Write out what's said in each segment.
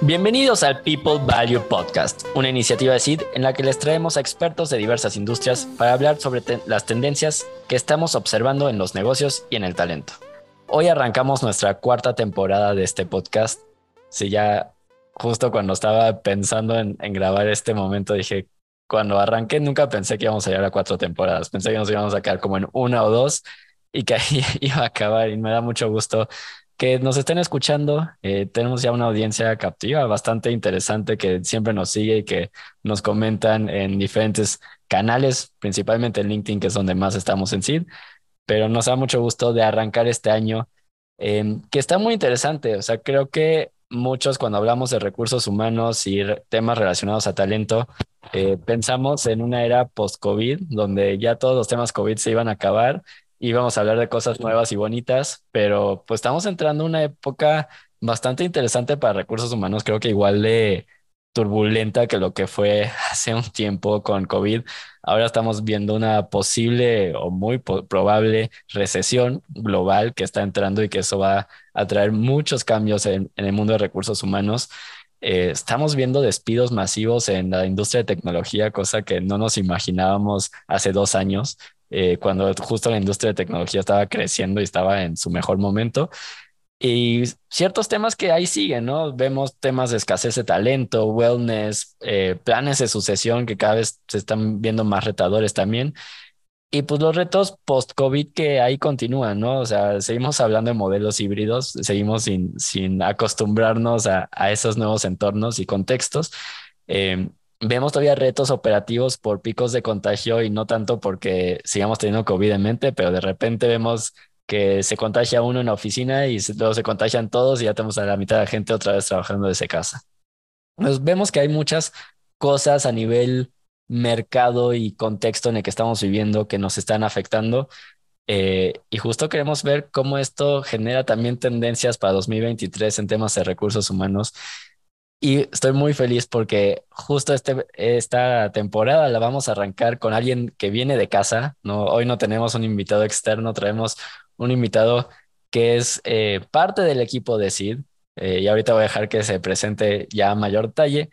Bienvenidos al People Value Podcast, una iniciativa de SID en la que les traemos a expertos de diversas industrias para hablar sobre las tendencias que estamos observando en los negocios y en el talento. Hoy arrancamos nuestra cuarta temporada de este podcast. Si ya justo cuando estaba pensando en, grabar este momento dije, cuando arranqué nunca pensé que íbamos a llegar a cuatro temporadas, pensé que nos íbamos a quedar como en una o dos y que ahí iba a acabar y me da mucho gusto que nos estén escuchando. Eh, tenemos ya una audiencia captiva bastante interesante que siempre nos sigue y que nos comentan en diferentes canales, principalmente en LinkedIn, que es donde más estamos en SID. Pero nos da mucho gusto de arrancar este año, em, que está muy interesante. O sea, creo que muchos cuando hablamos de recursos humanos y temas relacionados a talento, eh, pensamos en una era post-COVID, donde ya todos los temas COVID se iban a acabar íbamos a hablar de cosas nuevas y bonitas, pero pues estamos entrando en una época bastante interesante para recursos humanos, creo que igual de turbulenta que lo que fue hace un tiempo con COVID. Ahora estamos viendo una posible o muy probable recesión global que está entrando y que eso va a traer muchos cambios en, el mundo de recursos humanos. Eh, estamos viendo despidos masivos en la industria de tecnología, cosa que no nos imaginábamos hace dos años. Eh, cuando justo la industria de tecnología estaba creciendo y estaba en su mejor momento. Y ciertos temas que ahí siguen, ¿no? Vemos temas de escasez de talento, wellness, eh, planes de sucesión que cada vez se están viendo más retadores también. Y pues los retos post-COVID que ahí continúan, ¿no? O sea, seguimos hablando de modelos híbridos, seguimos sin, sin acostumbrarnos a, a esos nuevos entornos y contextos. Eh, vemos todavía retos operativos por picos de contagio y no tanto porque sigamos teniendo COVID en mente, pero de repente vemos que se contagia uno en la oficina y luego se contagian todos y ya tenemos a la mitad de la gente otra vez trabajando desde casa. Nos vemos que hay muchas cosas a nivel mercado y contexto en el que estamos viviendo que nos están afectando. Eh, y justo queremos ver cómo esto genera también tendencias para 2023 en temas de recursos humanos y estoy muy feliz porque justo este, esta temporada la vamos a arrancar con alguien que viene de casa. ¿no? Hoy no tenemos un invitado externo, traemos un invitado que es eh, parte del equipo de SID. Eh, y ahorita voy a dejar que se presente ya a mayor talle.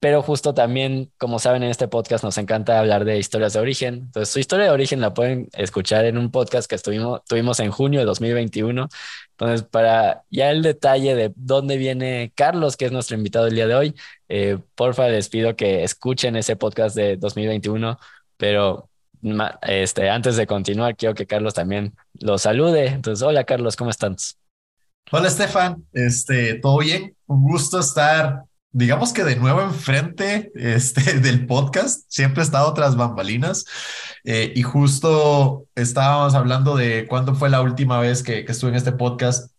Pero justo también, como saben, en este podcast nos encanta hablar de historias de origen. Entonces, su historia de origen la pueden escuchar en un podcast que estuvimos, tuvimos en junio de 2021. Entonces, para ya el detalle de dónde viene Carlos, que es nuestro invitado el día de hoy, eh, porfa, les pido que escuchen ese podcast de 2021. Pero este, antes de continuar, quiero que Carlos también lo salude. Entonces, hola Carlos, ¿cómo estás? Hola Estefan, este, ¿todo bien? Un gusto estar digamos que de nuevo enfrente este, del podcast, siempre he estado tras bambalinas eh, y justo estábamos hablando de cuándo fue la última vez que, estuve en este podcast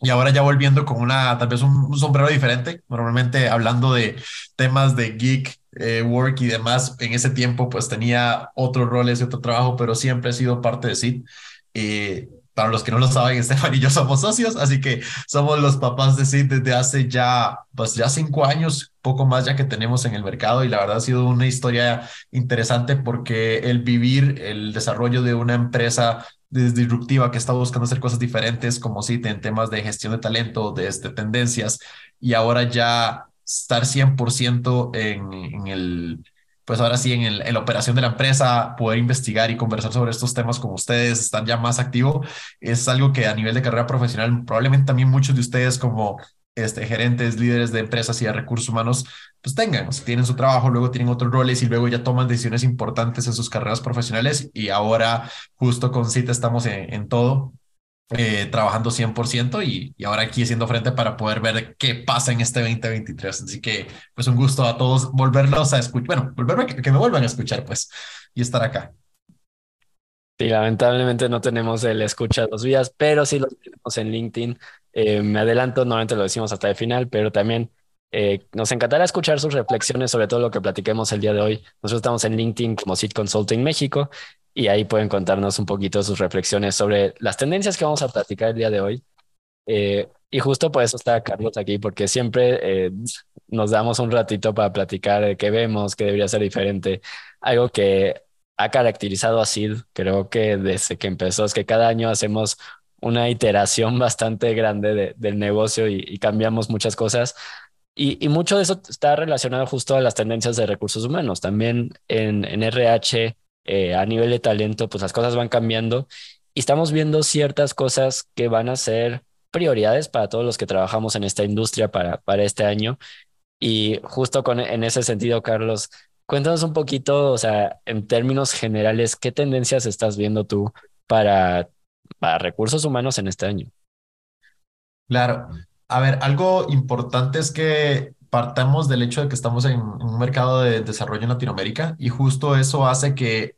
y ahora ya volviendo con una, tal vez un, sombrero diferente, normalmente hablando de temas de geek, eh, work y demás, en ese tiempo pues tenía otros roles y otro trabajo, pero siempre he sido parte de SID. Eh, para los que no lo saben, Estefan y yo somos socios, así que somos los papás de Sid desde hace ya, pues ya cinco años, poco más ya que tenemos en el mercado y la verdad ha sido una historia interesante porque el vivir el desarrollo de una empresa disruptiva que está buscando hacer cosas diferentes como Sid en temas de gestión de talento, de este, tendencias y ahora ya estar 100% en, en el pues ahora sí en, la operación de la empresa, poder investigar y conversar sobre estos temas con ustedes, están ya más activo, es algo que a nivel de carrera profesional, probablemente también muchos de ustedes como este, gerentes, líderes de empresas y de recursos humanos, pues tengan, tienen su trabajo, luego tienen otros roles y luego ya toman decisiones importantes en sus carreras profesionales y ahora justo con CITA estamos en todo eh, trabajando 100% y, y, ahora aquí haciendo frente para poder ver qué pasa en este 2023. Así que, pues un gusto a todos volverlos a escuchar, bueno, volverme, que, me vuelvan a escuchar, pues, y estar acá. Sí, lamentablemente no tenemos el escucha dos días, pero sí lo tenemos en LinkedIn. Eh, me adelanto, normalmente lo decimos hasta el final, pero también eh, nos encantará escuchar sus reflexiones sobre todo lo que platiquemos el día de hoy. Nosotros estamos en LinkedIn como Seed Consulting México y ahí pueden contarnos un poquito sus reflexiones sobre las tendencias que vamos a platicar el día de hoy. Eh, y justo por eso está Carlos aquí, porque siempre eh, nos damos un ratito para platicar de qué vemos, qué debería ser diferente. Algo que ha caracterizado a SID, creo que desde que empezó, es que cada año hacemos una iteración bastante grande del negocio y, cambiamos muchas cosas Y, mucho de eso está relacionado justo a las tendencias de recursos humanos. También en, en RH, eh, a nivel de talento, pues las cosas van cambiando y estamos viendo ciertas cosas que van a ser prioridades para todos los que trabajamos en esta industria para, para este año. Y justo con, en ese sentido, Carlos, cuéntanos un poquito, o sea, en términos generales, ¿qué tendencias estás viendo tú para, para recursos humanos en este año? Claro, a ver, algo importante es que partamos del hecho de que estamos en un mercado de desarrollo en Latinoamérica y justo eso hace que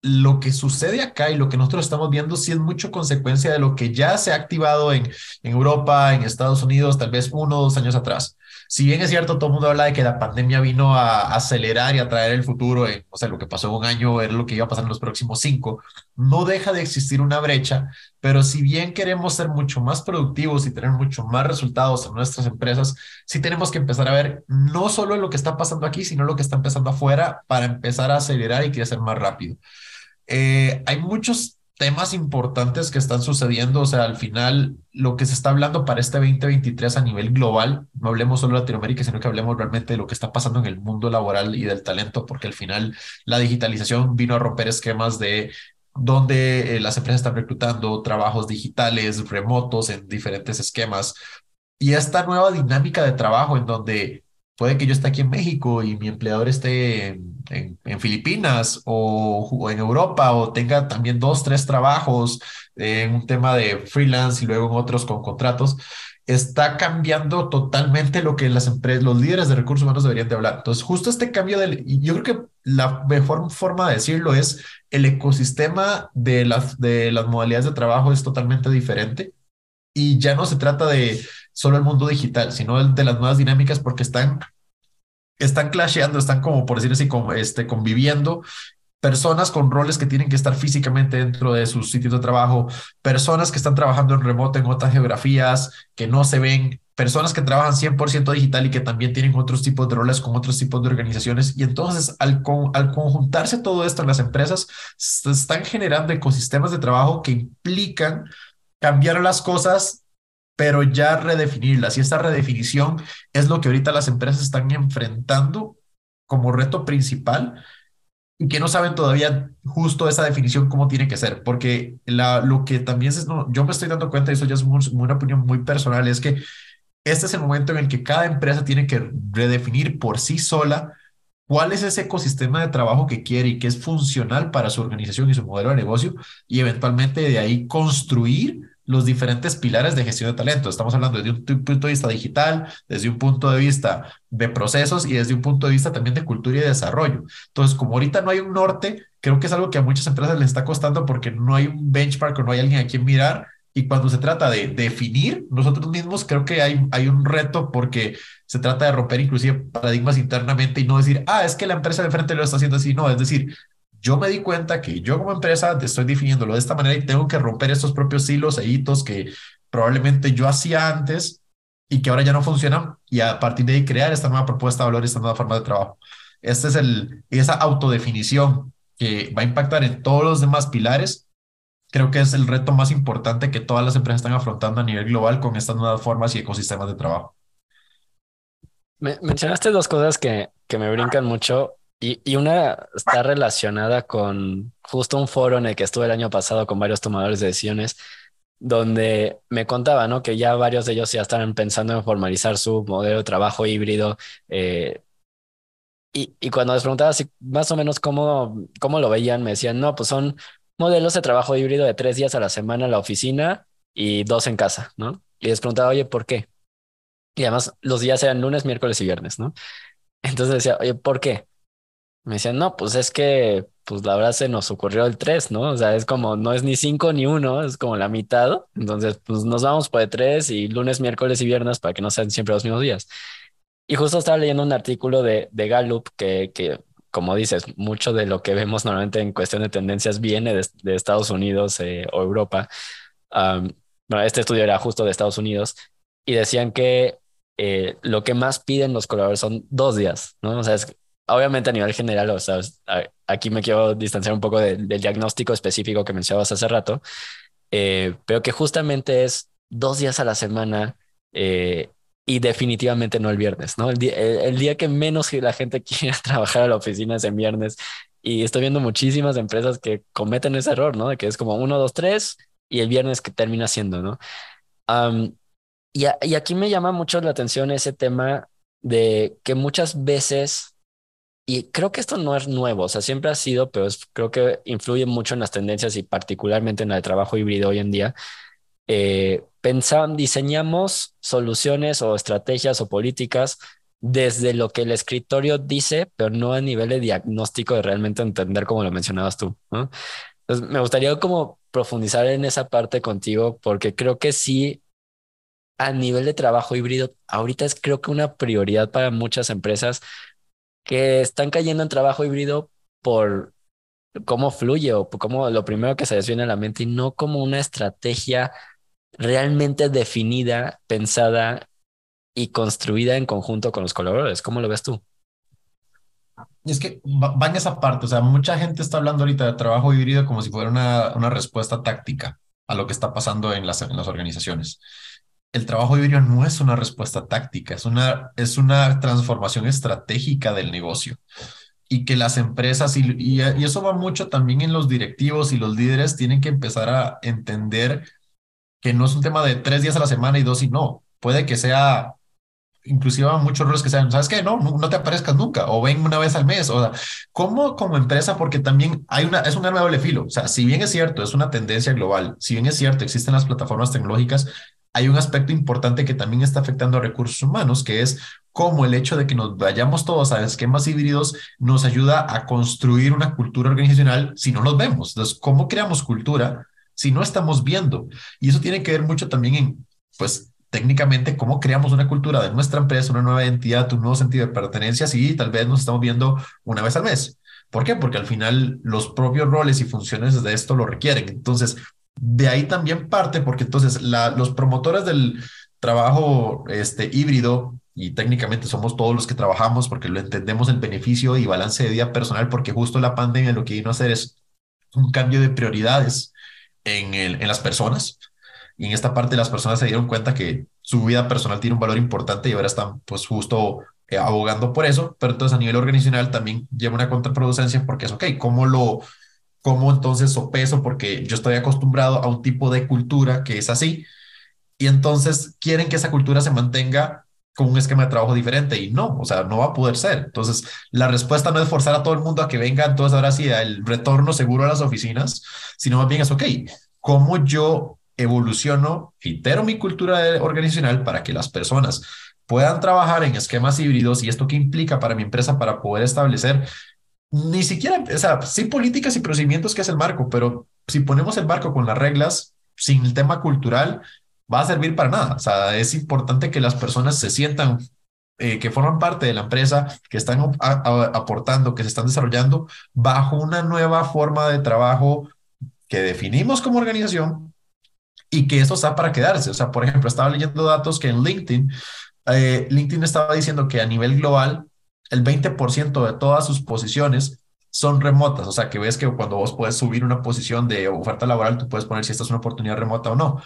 lo que sucede acá y lo que nosotros estamos viendo sí es mucho consecuencia de lo que ya se ha activado en, en Europa, en Estados Unidos, tal vez uno o dos años atrás si bien es cierto, todo el mundo habla de que la pandemia vino a acelerar y a traer el futuro, o sea, lo que pasó en un año era lo que iba a pasar en los próximos cinco, no deja de existir una brecha, pero si bien queremos ser mucho más productivos y tener mucho más resultados en nuestras empresas, sí tenemos que empezar a ver no solo lo que está pasando aquí, sino lo que está empezando afuera para empezar a acelerar y crecer más rápido. Eh, hay muchos temas importantes que están sucediendo. O sea, al final, lo que se está hablando para este 2023 a nivel global, no hablemos solo de Latinoamérica, sino que hablemos realmente de lo que está pasando en el mundo laboral y del talento, porque al final la digitalización vino a romper esquemas de donde eh, las empresas están reclutando trabajos digitales, remotos, en diferentes esquemas. Y esta nueva dinámica de trabajo en donde puede que yo esté aquí en México y mi empleador esté en, en, Filipinas o, en Europa o tenga también dos, tres trabajos en un tema de freelance y luego en otros con contratos, está cambiando totalmente lo que las empresas, los líderes de recursos humanos deberían de hablar. Entonces, justo este cambio del, yo creo que la mejor forma de decirlo es el ecosistema de las, de las modalidades de trabajo es totalmente diferente y ya no se trata de solo el mundo digital, sino de las nuevas dinámicas porque están, están clasheando, están como, por decir así, como, este, conviviendo personas con roles que tienen que estar físicamente dentro de sus sitios de trabajo, personas que están trabajando en remoto en otras geografías, que no se ven, personas que trabajan 100% digital y que también tienen otros tipos de roles con otros tipos de organizaciones. Y entonces, al, al conjuntarse todo esto en las empresas, se están generando ecosistemas de trabajo que implican cambiar las cosas pero ya redefinirlas. Y esta redefinición es lo que ahorita las empresas están enfrentando como reto principal y que no saben todavía justo esa definición cómo tiene que ser, porque la, lo que también es, no, yo me estoy dando cuenta, y eso ya es una opinión muy personal, es que este es el momento en el que cada empresa tiene que redefinir por sí sola cuál es ese ecosistema de trabajo que quiere y que es funcional para su organización y su modelo de negocio y eventualmente de ahí construir los diferentes pilares de gestión de talento. Estamos hablando desde un punto de vista digital, desde un punto de vista de procesos y desde un punto de vista también de cultura y desarrollo. Entonces, como ahorita no hay un norte, creo que es algo que a muchas empresas les está costando porque no hay un benchmark o no hay alguien a quien mirar. Y cuando se trata de definir nosotros mismos, creo que hay, hay un reto porque se trata de romper inclusive paradigmas internamente y no decir, ah, es que la empresa de frente lo está haciendo así. No, es decir, yo me di cuenta que yo como empresa estoy definiéndolo de esta manera y tengo que romper estos propios hilos e hitos que probablemente yo hacía antes y que ahora ya no funcionan y a partir de ahí crear esta nueva propuesta de valor, esta nueva forma de trabajo. Este es el, esa autodefinición que va a impactar en todos los demás pilares. Creo que es el reto más importante que todas las empresas están afrontando a nivel global con estas nuevas formas y ecosistemas de trabajo. Me, mencionaste dos cosas que, que me brincan mucho. Y, una está relacionada con justo un foro en el que estuve el año pasado con varios tomadores de decisiones, donde me contaba, ¿no? Que ya varios de ellos ya estaban pensando en formalizar su modelo de trabajo híbrido. Eh, y, y, cuando les preguntaba así, más o menos cómo, cómo lo veían, me decían, no, pues son modelos de trabajo híbrido de tres días a la semana en la oficina y dos en casa, ¿no? Y les preguntaba, oye, ¿por qué? Y además los días eran lunes, miércoles y viernes, ¿no? Entonces decía, oye, ¿por qué? Me decían, no, pues es que, pues la verdad se nos ocurrió el 3, ¿no? O sea, es como, no es ni 5 ni 1, es como la mitad. Entonces, pues nos vamos por el 3 y lunes, miércoles y viernes para que no sean siempre los mismos días. Y justo estaba leyendo un artículo de, de Gallup que, que, como dices, mucho de lo que vemos normalmente en cuestión de tendencias viene de, Estados Unidos eh, o Europa. bueno, este estudio era justo de Estados Unidos y decían que eh, lo que más piden los colaboradores son dos días, ¿no? O sea, es obviamente a nivel general, o sea, aquí me quiero distanciar un poco del diagnóstico específico que mencionabas hace rato, eh, pero que justamente es dos días a la semana, eh, y definitivamente no el viernes, ¿no? El día, el, día que menos la gente quiere trabajar a la oficina es en viernes y estoy viendo muchísimas empresas que cometen ese error, ¿no? De que es como uno, dos, tres y el viernes que termina siendo, ¿no? y aquí me llama mucho la atención ese tema de que muchas veces, y creo que esto no es nuevo, o sea, siempre ha sido, pero creo que influye mucho en las tendencias y particularmente en el trabajo híbrido hoy en día. Eh, diseñamos soluciones o estrategias o políticas desde lo que el escritorio dice, pero no a nivel de diagnóstico de realmente entender como lo mencionabas tú. Entonces, me gustaría como profundizar en esa parte contigo porque creo que sí a nivel de trabajo híbrido, ahorita es creo que una prioridad para muchas empresas que están cayendo en trabajo híbrido por cómo fluye o como lo primero que se les viene a la mente y no como una estrategia realmente definida, pensada y construida en conjunto con los colaboradores. ¿Cómo lo ves tú? Es que va en esa parte, o sea, mucha gente está hablando ahorita de trabajo híbrido como si fuera una, una respuesta táctica a lo que está pasando en las, en las organizaciones el trabajo híbrido no es una respuesta táctica, es una, es una transformación estratégica del negocio. Y que las empresas, y, y, eso va mucho también en los directivos y los líderes, tienen que empezar a entender que no es un tema de tres días a la semana y dos y no. Puede que sea, inclusive muchos roles que sean, ¿sabes qué? No, no, te aparezcas nunca o ven una vez al mes. O sea, ¿cómo como empresa? Porque también hay una, es un arma doble filo. O sea, si bien es cierto, es una tendencia global, si bien es cierto, existen las plataformas tecnológicas, hay un aspecto importante que también está afectando a recursos humanos, que es cómo el hecho de que nos vayamos todos a esquemas híbridos nos ayuda a construir una cultura organizacional si no nos vemos. Entonces, ¿cómo creamos cultura si no estamos viendo? Y eso tiene que ver mucho también en, pues, técnicamente, cómo creamos una cultura de nuestra empresa, una nueva identidad, un nuevo sentido de pertenencia, si tal vez nos estamos viendo una vez al mes. ¿Por qué? Porque al final los propios roles y funciones de esto lo requieren. Entonces, de ahí también parte, porque entonces los promotores del trabajo este, híbrido, y técnicamente somos todos los que trabajamos porque lo entendemos el beneficio y balance de vida personal, porque justo la pandemia lo que vino a hacer es un cambio de prioridades en, el, en las personas. Y en esta parte las personas se dieron cuenta que su vida personal tiene un valor importante y ahora están pues justo eh, abogando por eso, pero entonces a nivel organizacional también lleva una contraproducencia porque es, ok, ¿cómo lo, cómo entonces sopeso, porque yo estoy acostumbrado a un tipo de cultura que es así, y entonces quieren que esa cultura se mantenga con un esquema de trabajo diferente y no, o sea, no va a poder ser. Entonces, la respuesta no es forzar a todo el mundo a que venga, entonces ahora sí, el retorno seguro a las oficinas, sino más bien es, ok, ¿cómo yo evoluciono, itero mi cultura organizacional para que las personas puedan trabajar en esquemas híbridos y esto qué implica para mi empresa para poder establecer ni siquiera, o sea, sí políticas y procedimientos que es el marco, pero si ponemos el marco con las reglas, sin el tema cultural, va a servir para nada. O sea, es importante que las personas se sientan, eh, que forman parte de la empresa, que están aportando, que se están desarrollando bajo una nueva forma de trabajo que definimos como organización y que eso está para quedarse. O sea, por ejemplo, estaba leyendo datos que en LinkedIn, eh, LinkedIn estaba diciendo que a nivel global, el 20% de todas sus posiciones son remotas, o sea que ves que cuando vos puedes subir una posición de oferta laboral, tú puedes poner si esta es una oportunidad remota o no.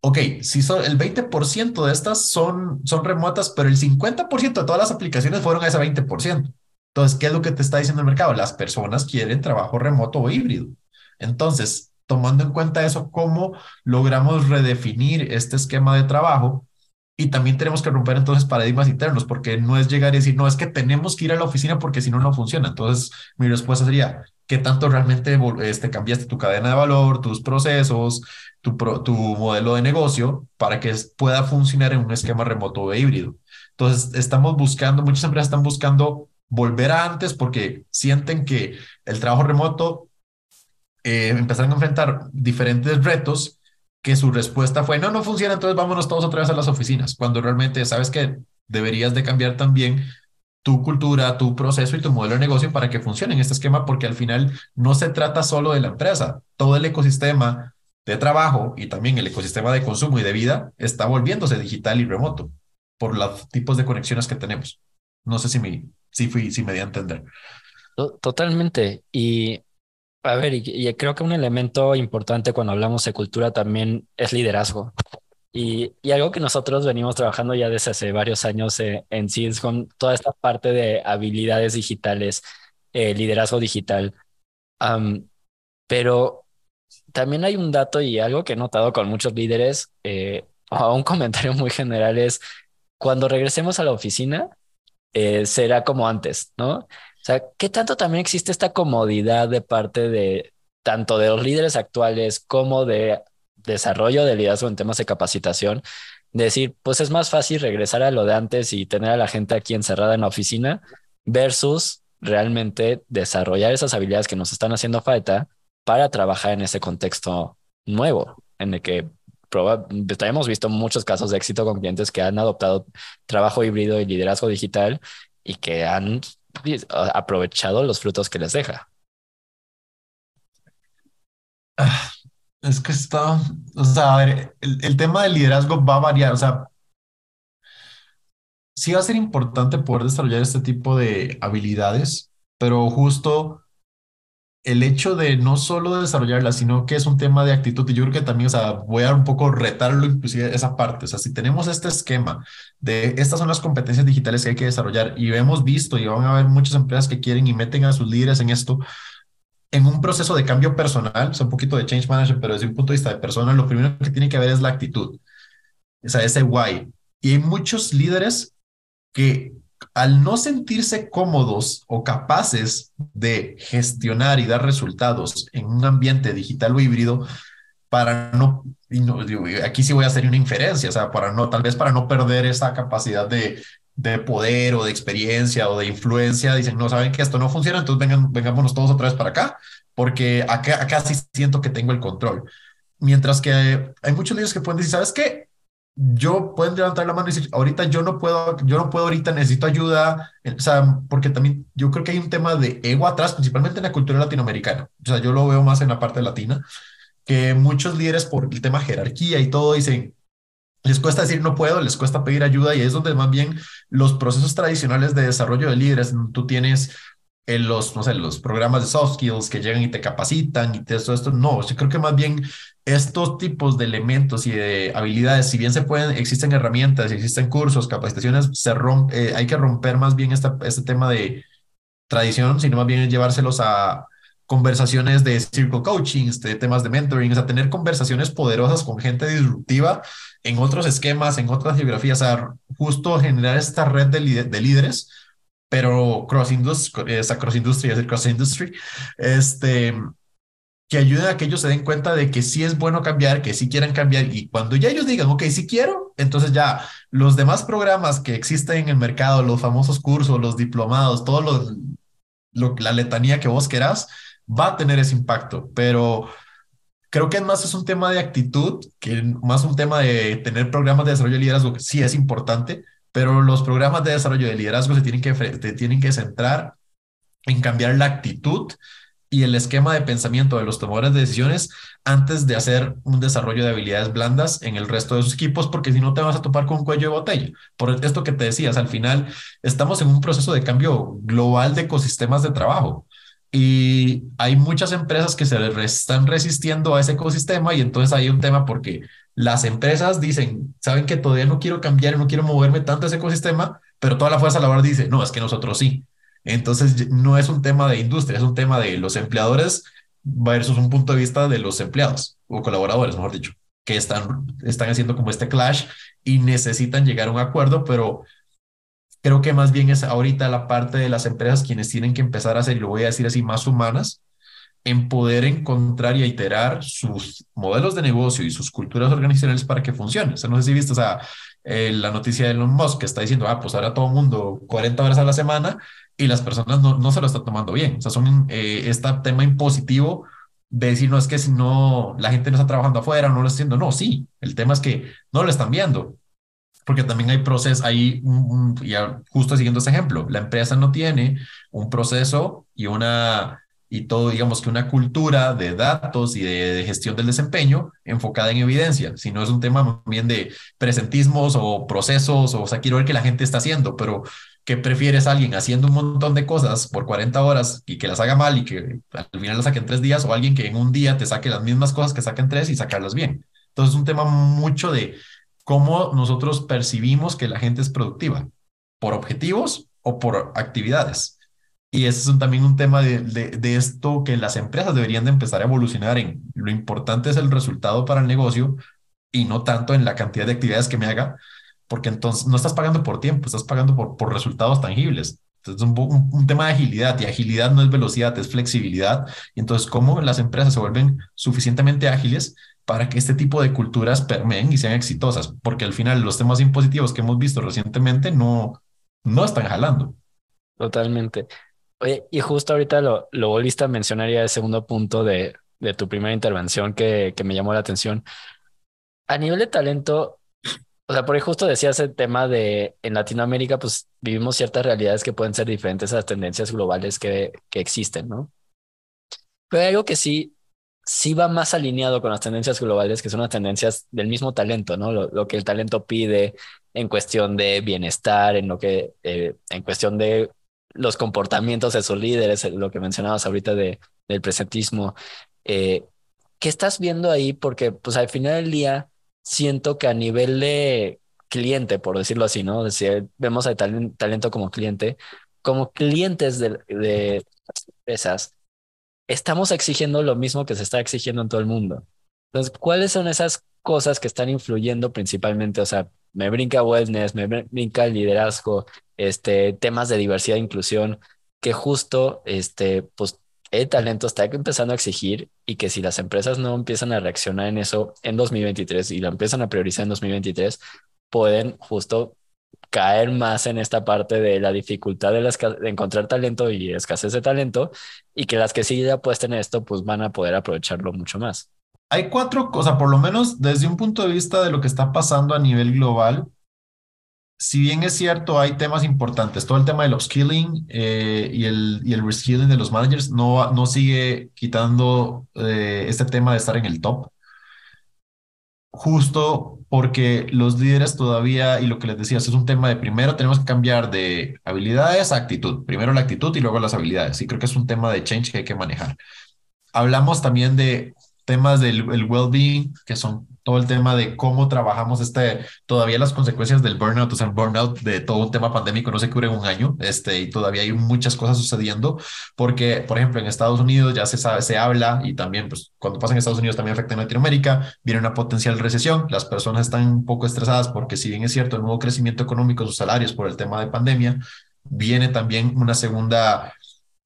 Ok, si son, el 20% de estas son, son remotas, pero el 50% de todas las aplicaciones fueron a ese 20%. Entonces, ¿qué es lo que te está diciendo el mercado? Las personas quieren trabajo remoto o híbrido. Entonces, tomando en cuenta eso, ¿cómo logramos redefinir este esquema de trabajo y también tenemos que romper entonces paradigmas internos, porque no es llegar y decir, no, es que tenemos que ir a la oficina porque si no, no funciona. Entonces, mi respuesta sería, ¿qué tanto realmente este, cambiaste tu cadena de valor, tus procesos, tu, modelo de negocio para que pueda funcionar en un esquema remoto o híbrido? Entonces, estamos buscando, muchas empresas están buscando volver a antes porque sienten que el trabajo remoto eh, empezaron a enfrentar diferentes retos que su respuesta fue, no, no funciona, entonces vámonos todos otra vez a las oficinas, cuando realmente sabes que deberías de cambiar también tu cultura, tu proceso y tu modelo de negocio para que funcione en este esquema, porque al final no se trata solo de la empresa, todo el ecosistema de trabajo y también el ecosistema de consumo y de vida está volviéndose digital y remoto por los tipos de conexiones que tenemos. No sé si me, si fui, si me di a entender. Totalmente. Y a ver, y, creo que un elemento importante cuando hablamos de cultura también es liderazgo. Y, y, algo que nosotros venimos trabajando ya desde hace varios años eh, en sí es con toda esta parte de habilidades digitales, eh, liderazgo digital. Um, pero también hay un dato y algo que he notado con muchos líderes, eh, o un comentario muy general es, cuando regresemos a la oficina, eh, será como antes, ¿no? Sea, ¿qué tanto también existe esta comodidad de parte de tanto de los líderes actuales como de desarrollo de liderazgo en temas de capacitación? Decir, pues es más fácil regresar a lo de antes y tener a la gente aquí encerrada en la oficina versus realmente desarrollar esas habilidades que nos están haciendo falta para trabajar en ese contexto nuevo, en el que hemos visto muchos casos de éxito con clientes que han adoptado trabajo híbrido y liderazgo digital y que han aprovechado los frutos que les deja. Ah, es que está, o sea, a ver, el, el tema del liderazgo va a variar, o sea, sí va a ser importante poder desarrollar este tipo de habilidades, pero justo el hecho de no solo desarrollarla, sino que es un tema de actitud. Y yo creo que también, o sea, voy a un poco retarlo inclusive esa parte. O sea, si tenemos este esquema de estas son las competencias digitales que hay que desarrollar y hemos visto y van a haber muchas empresas que quieren y meten a sus líderes en esto, en un proceso de cambio personal, o sea, un poquito de change management, pero desde un punto de vista de persona, lo primero que tiene que haber es la actitud. O sea, ese why. Y hay muchos líderes que al no sentirse cómodos o capaces de gestionar y dar resultados en un ambiente digital o híbrido, para no, aquí sí voy a hacer una inferencia, o sea, para no, tal vez para no perder esa capacidad de, de poder o de experiencia o de influencia, dicen, no, saben que esto no funciona, entonces vengan, vengámonos todos otra vez para acá, porque acá, acá sí siento que tengo el control. Mientras que hay muchos líderes que pueden decir, ¿sabes qué? Yo puedo levantar la mano y decir, ahorita yo no puedo, yo no puedo ahorita, necesito ayuda, o sea, porque también yo creo que hay un tema de ego atrás, principalmente en la cultura latinoamericana, o sea, yo lo veo más en la parte latina, que muchos líderes por el tema jerarquía y todo dicen, les cuesta decir no puedo, les cuesta pedir ayuda y es donde más bien los procesos tradicionales de desarrollo de líderes, tú tienes en los, no sé, los programas de soft skills que llegan y te capacitan y todo esto. No, yo creo que más bien estos tipos de elementos y de habilidades, si bien se pueden, existen herramientas, existen cursos, capacitaciones, se rompe, eh, hay que romper más bien esta, este tema de tradición, sino más bien llevárselos a conversaciones de circle coaching, de temas de mentoring, o sea, tener conversaciones poderosas con gente disruptiva en otros esquemas, en otras geografías, o sea, justo generar esta red de líderes pero cross industry, esa cross industry, es cross industry, este, que ayuden a que ellos se den cuenta de que sí es bueno cambiar, que sí quieren cambiar y cuando ya ellos digan, ok, sí quiero, entonces ya los demás programas que existen en el mercado, los famosos cursos, los diplomados, todo lo la letanía que vos querás, va a tener ese impacto, pero creo que más es un tema de actitud, que más un tema de tener programas de desarrollo de liderazgo, que sí es importante, pero los programas de desarrollo de liderazgo se tienen que, tienen que centrar en cambiar la actitud y el esquema de pensamiento de los tomadores de decisiones antes de hacer un desarrollo de habilidades blandas en el resto de sus equipos, porque si no te vas a topar con un cuello de botella. Por esto que te decías, al final estamos en un proceso de cambio global de ecosistemas de trabajo. Y hay muchas empresas que se están resistiendo a ese ecosistema y entonces hay un tema porque las empresas dicen, saben que todavía no quiero cambiar, no quiero moverme tanto ese ecosistema, pero toda la fuerza laboral dice, no, es que nosotros sí. Entonces no es un tema de industria, es un tema de los empleadores versus un punto de vista de los empleados o colaboradores, mejor dicho, que están, están haciendo como este clash y necesitan llegar a un acuerdo, pero creo que más bien es ahorita la parte de las empresas quienes tienen que empezar a hacer, y lo voy a decir así, más humanas, en poder encontrar y iterar sus modelos de negocio y sus culturas organizacionales para que funcionen. O sea, no sé si viste, o sea, eh, la noticia de Elon Musk que está diciendo, ah, pues ahora todo el mundo 40 horas a la semana y las personas no, no se lo están tomando bien. O sea, son eh, este tema impositivo de decir, no es que si no, la gente no está trabajando afuera, no lo está haciendo. No, sí, el tema es que no lo están viendo. Porque también hay procesos, ahí, ya justo siguiendo ese ejemplo, la empresa no tiene un proceso y una y todo, digamos que una cultura de datos y de, gestión del desempeño enfocada en evidencia, si no es un tema bien de presentismos o procesos, o, sea, quiero ver que la gente está haciendo, pero ¿qué prefieres a alguien haciendo un montón de cosas por 40 horas y que las haga mal y que al final las saque en tres días, o alguien que en un día te saque las mismas cosas que saca en tres y sacarlas bien? Entonces es un tema mucho de cómo nosotros percibimos que la gente es productiva, por objetivos o por actividades. Y ese es también un tema de, de, esto que las empresas deberían de empezar a evolucionar en. Lo importante es el resultado para el negocio y no tanto en la cantidad de actividades que me haga, porque entonces no estás pagando por tiempo, estás pagando por, por resultados tangibles. Entonces, es un, un, tema de agilidad y agilidad no es velocidad, es flexibilidad. Y entonces, ¿cómo las empresas se vuelven suficientemente ágiles para que este tipo de culturas permeen y sean exitosas? Porque al final los temas impositivos que hemos visto recientemente no, no están jalando. Totalmente. Oye, y justo ahorita lo, lo volviste a mencionar ya el segundo punto de, de tu primera intervención que, que me llamó la atención. A nivel de talento, o sea, por ahí justo decías el tema de en Latinoamérica, pues vivimos ciertas realidades que pueden ser diferentes a las tendencias globales que, que existen, ¿no? Pero hay algo que sí, sí va más alineado con las tendencias globales, que son las tendencias del mismo talento, ¿no? Lo, lo que el talento pide en cuestión de bienestar, en lo que, eh, en cuestión de los comportamientos de sus líderes, lo que mencionabas ahorita de, del presentismo. Eh, ¿Qué estás viendo ahí? Porque, pues al final del día, siento que a nivel de cliente, por decirlo así, ¿no? Si vemos al talento como cliente, como clientes de, de empresas, estamos exigiendo lo mismo que se está exigiendo en todo el mundo. Entonces, ¿cuáles son esas cosas que están influyendo principalmente? O sea, me brinca wellness, me brinca el liderazgo, este, temas de diversidad e inclusión, que justo, este, pues el talento está empezando a exigir y que si las empresas no empiezan a reaccionar en eso en 2023 y lo empiezan a priorizar en 2023, pueden justo caer más en esta parte de la dificultad de, de encontrar talento y escasez de talento y que las que sí ya apuesten en esto pues van a poder aprovecharlo mucho más. Hay cuatro cosas, por lo menos desde un punto de vista de lo que está pasando a nivel global, si bien es cierto, hay temas importantes, todo el tema del upskilling eh, y, el, y el reskilling de los managers no, no sigue quitando eh, este tema de estar en el top, justo porque los líderes todavía, y lo que les decía, es un tema de primero tenemos que cambiar de habilidades a actitud, primero la actitud y luego las habilidades, y creo que es un tema de change que hay que manejar. Hablamos también de temas del el well-being, que son todo el tema de cómo trabajamos este, todavía las consecuencias del burnout, o sea, el burnout de todo un tema pandémico no se cubre en un año, este, y todavía hay muchas cosas sucediendo, porque, por ejemplo, en Estados Unidos ya se sabe, se habla, y también, pues, cuando pasa en Estados Unidos también afecta en Latinoamérica, viene una potencial recesión, las personas están un poco estresadas porque si bien es cierto el nuevo crecimiento económico sus salarios por el tema de pandemia, viene también una segunda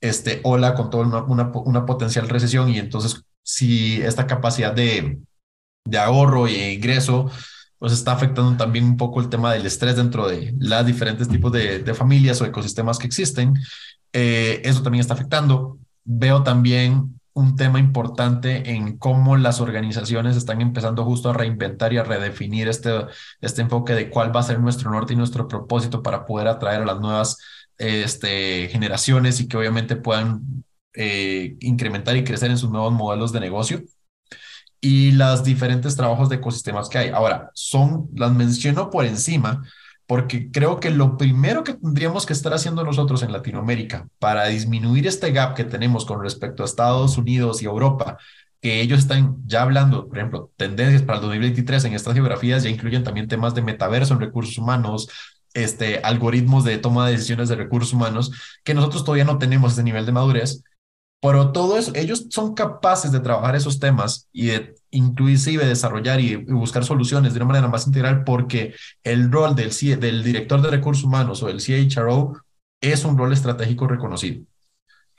este, ola con toda una, una, una potencial recesión y entonces si esta capacidad de, de ahorro e ingreso pues está afectando también un poco el tema del estrés dentro de los diferentes tipos de, de, familias o ecosistemas que existen. Eh, eso también está afectando. Veo también un tema importante en cómo las organizaciones están empezando justo a reinventar y a redefinir este, este enfoque de cuál va a ser nuestro norte y nuestro propósito para poder atraer a las nuevas este, generaciones y que obviamente puedan eh, incrementar y crecer en sus nuevos modelos de negocio y los diferentes trabajos de ecosistemas que hay. Ahora, son, las menciono por encima porque creo que lo primero que tendríamos que estar haciendo nosotros en Latinoamérica para disminuir este gap que tenemos con respecto a Estados Unidos y Europa, que ellos están ya hablando, por ejemplo, tendencias para el 2023 en estas geografías ya incluyen también temas de metaverso en recursos humanos, este, algoritmos de toma de decisiones de recursos humanos, que nosotros todavía no tenemos ese nivel de madurez pero todo eso, ellos son capaces de trabajar esos temas y de inclusive desarrollar y, buscar soluciones de una manera más integral porque el rol del, del director de recursos humanos o del CHRO es un rol estratégico reconocido.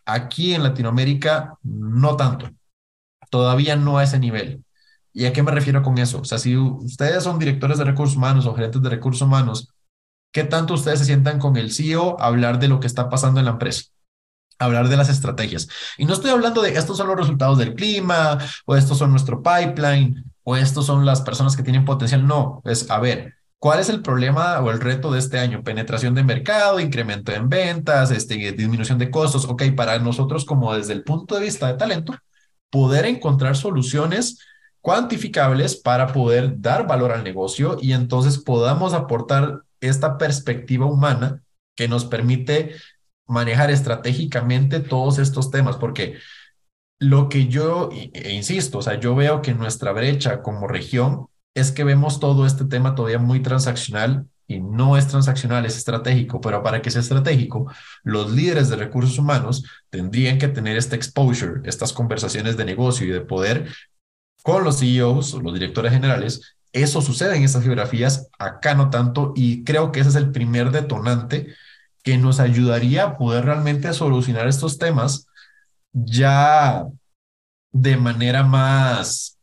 Aquí en Latinoamérica, no tanto. Todavía no a ese nivel. ¿Y a qué me refiero con eso? O sea, si ustedes son directores de recursos humanos o gerentes de recursos humanos, ¿qué tanto ustedes se sientan con el CEO a hablar de lo que está pasando en la empresa? Hablar de las estrategias. Y no estoy hablando de estos son los resultados del clima, o estos son nuestro pipeline, o estos son las personas que tienen potencial. No, es a ver, ¿cuál es el problema o el reto de este año? Penetración de mercado, incremento en ventas, este, disminución de costos. Ok, para nosotros como desde el punto de vista de talento, poder encontrar soluciones cuantificables para poder dar valor al negocio y entonces podamos aportar esta perspectiva humana que nos permite manejar estratégicamente todos estos temas, porque lo que yo, e insisto, o sea, yo veo que nuestra brecha como región es que vemos todo este tema todavía muy transaccional y no es transaccional, es estratégico, pero para que sea estratégico, los líderes de recursos humanos tendrían que tener este exposure, estas conversaciones de negocio y de poder con los CEOs los directores generales. Eso sucede en estas geografías, acá no tanto, y creo que ese es el primer detonante que nos ayudaría a poder realmente solucionar estos temas ya de manera más,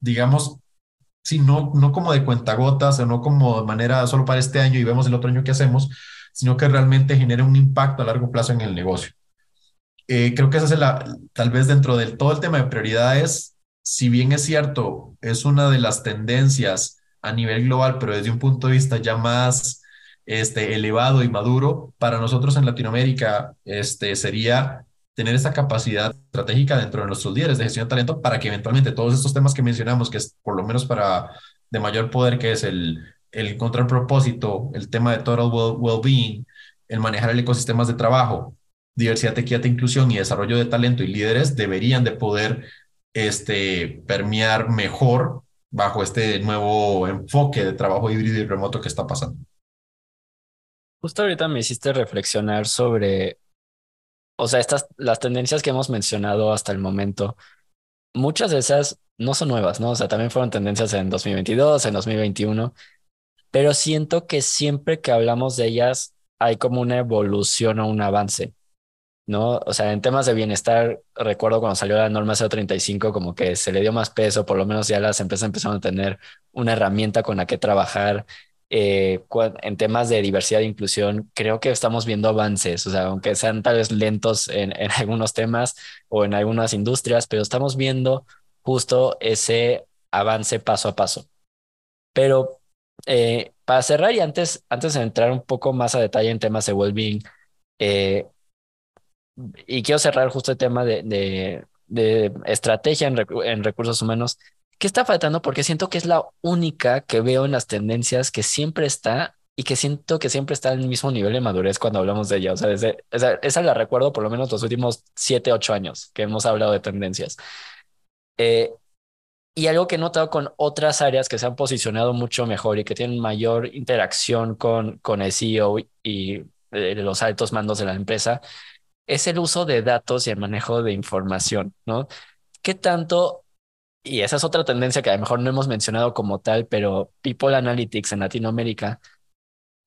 digamos, sí, no, como de cuentagotas o no como de manera solo para este año y vemos el otro año qué hacemos, sino que realmente genere un impacto a largo plazo en el negocio. Eh, creo que esa es la, tal vez dentro del todo el tema de prioridades, si bien es cierto, es una de las tendencias a nivel global, pero desde un punto de vista ya más este, elevado y maduro, para nosotros en Latinoamérica este, sería tener esa capacidad estratégica dentro de nuestros líderes de gestión de talento para que eventualmente todos estos temas que mencionamos, que es por lo menos para de mayor poder, que es el, el encontrar propósito, el tema de total well-being, el manejar el ecosistema de trabajo, diversidad, equidad, inclusión y desarrollo de talento y líderes deberían de poder este, permear mejor bajo este nuevo enfoque de trabajo híbrido y remoto que está pasando. Justo ahorita me hiciste reflexionar sobre o sea, estas, las tendencias que hemos mencionado hasta el momento, muchas de esas no son nuevas, ¿no? O sea, también fueron tendencias en 2022, en 2021, pero siento que siempre que hablamos de ellas hay como una evolución o un avance, ¿no? O sea, en temas de bienestar, recuerdo cuando salió la norma 035, como que se le dio más peso, por lo menos ya las empresas empezaron a tener una herramienta con la que trabajar eh, en temas de diversidad e inclusión, creo que estamos viendo avances, o sea, aunque sean tal vez lentos en, en algunos temas o en algunas industrias, pero estamos viendo justo ese avance paso a paso. Pero eh, para cerrar y antes, antes de entrar un poco más a detalle en temas de well-being, eh, y quiero cerrar justo el tema de, de, de estrategia en, en recursos humanos, ¿Qué está faltando? Porque siento que es la única que veo en las tendencias que siempre está y que siento que siempre está en el mismo nivel de madurez cuando hablamos de ella. O sea, desde, esa la recuerdo por lo menos los últimos siete, ocho años que hemos hablado de tendencias. Eh, y algo que he notado con otras áreas que se han posicionado mucho mejor y que tienen mayor interacción con, con el CEO y eh, los altos mandos de la empresa es el uso de datos y el manejo de información, ¿no? ¿Qué tanto y esa es otra tendencia que a lo mejor no hemos mencionado como tal, pero People Analytics en Latinoamérica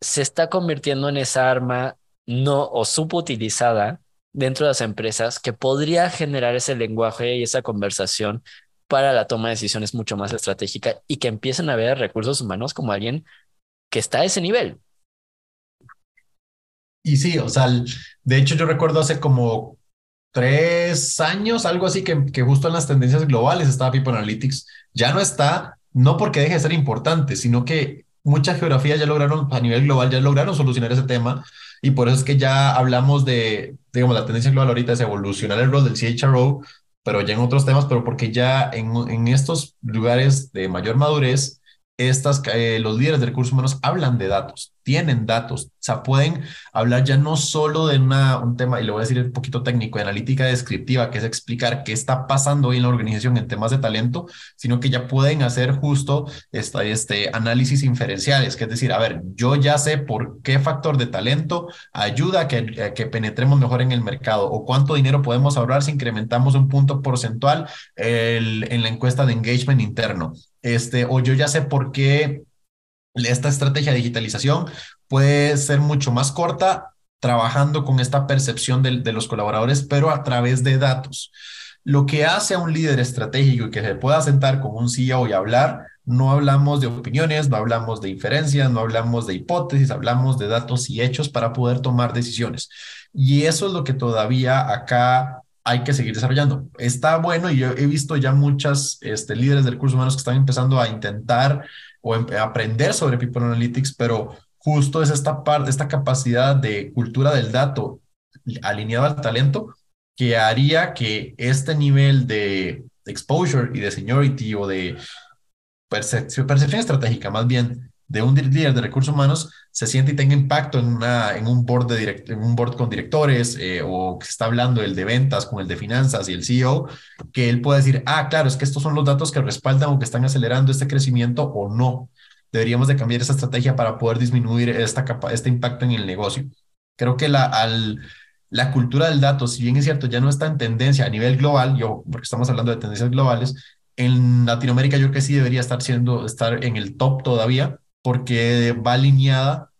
se está convirtiendo en esa arma no o subutilizada dentro de las empresas que podría generar ese lenguaje y esa conversación para la toma de decisiones mucho más estratégica y que empiecen a ver recursos humanos como alguien que está a ese nivel. Y sí, o sea, de hecho yo recuerdo hace como tres años, algo así, que, que justo en las tendencias globales estaba People Analytics. Ya no está, no porque deje de ser importante, sino que muchas geografías ya lograron, a nivel global, ya lograron solucionar ese tema. Y por eso es que ya hablamos de, digamos, la tendencia global ahorita es evolucionar el rol del CHRO, pero ya en otros temas, pero porque ya en, en estos lugares de mayor madurez, estas, eh, los líderes de recursos humanos hablan de datos, tienen datos, o sea, pueden hablar ya no solo de una, un tema, y le voy a decir un poquito técnico, de analítica descriptiva, que es explicar qué está pasando hoy en la organización en temas de talento, sino que ya pueden hacer justo este análisis inferenciales, que es decir, a ver, yo ya sé por qué factor de talento ayuda a que, que penetremos mejor en el mercado o cuánto dinero podemos ahorrar si incrementamos un punto porcentual en la encuesta de engagement interno este, o yo ya sé por qué esta estrategia de digitalización puede ser mucho más corta trabajando con esta percepción de, los colaboradores, pero a través de datos. Lo que hace a un líder estratégico y que se pueda sentar con un CEO y hablar, no hablamos de opiniones, no hablamos de inferencias, no hablamos de hipótesis, hablamos de datos y hechos para poder tomar decisiones. Y eso es lo que todavía acá hay que seguir desarrollando. Está bueno y yo he visto ya muchas este, líderes de recursos humanos que están empezando a intentar o em, aprender sobre People Analytics, pero justo es esta parte, esta capacidad de cultura del dato alineada al talento que haría que este nivel de exposure y de seniority o de percepción, percepción estratégica más bien de un líder de recursos humanos se siente y tenga impacto en, una, en, un, board de en un board con directores eh, o que está hablando el de ventas con el de finanzas y el CEO, que él pueda decir, ah, claro, es que estos son los datos que respaldan o que están acelerando este crecimiento o no. Deberíamos de cambiar esa estrategia para poder disminuir esta este impacto en el negocio. Creo que la, al, la cultura del dato, si bien es cierto, ya no está en tendencia a nivel global, yo, porque estamos hablando de tendencias globales, en Latinoamérica yo creo que sí debería estar siendo, estar en el top todavía, porque va alineada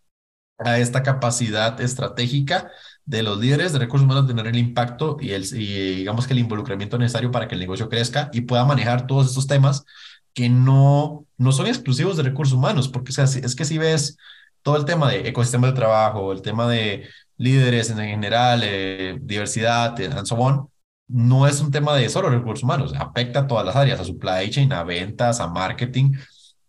a esta capacidad estratégica de los líderes de recursos humanos de tener el impacto y, el, y digamos que el involucramiento necesario para que el negocio crezca y pueda manejar todos estos temas que no, no son exclusivos de recursos humanos, porque o sea, es que si ves todo el tema de ecosistema de trabajo, el tema de líderes en general, eh, diversidad, and so on, no es un tema de solo recursos humanos, afecta a todas las áreas, a supply chain, a ventas, a marketing,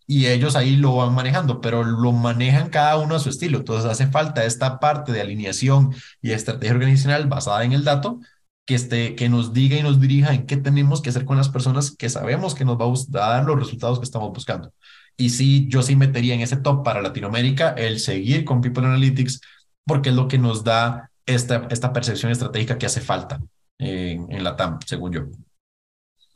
y ellos ahí lo van manejando, pero lo manejan cada uno a su estilo. Entonces hace falta esta parte de alineación y estrategia organizacional basada en el dato que, esté, que nos diga y nos dirija en qué tenemos que hacer con las personas que sabemos que nos va a dar los resultados que estamos buscando. Y sí, yo sí metería en ese top para Latinoamérica el seguir con People Analytics, porque es lo que nos da esta, esta percepción estratégica que hace falta en, en la TAM, según yo.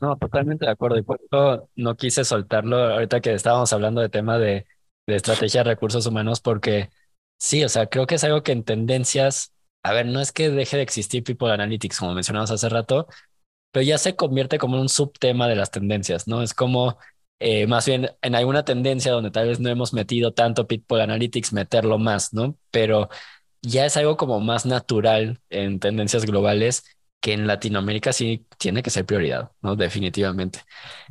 No, totalmente de acuerdo. Y por eso no quise soltarlo ahorita que estábamos hablando de tema de, de estrategia de recursos humanos, porque sí, o sea, creo que es algo que en tendencias, a ver, no es que deje de existir People Analytics, como mencionamos hace rato, pero ya se convierte como un subtema de las tendencias, ¿no? Es como eh, más bien en alguna tendencia donde tal vez no hemos metido tanto People Analytics, meterlo más, ¿no? Pero ya es algo como más natural en tendencias globales que en Latinoamérica sí tiene que ser prioridad, ¿no? Definitivamente.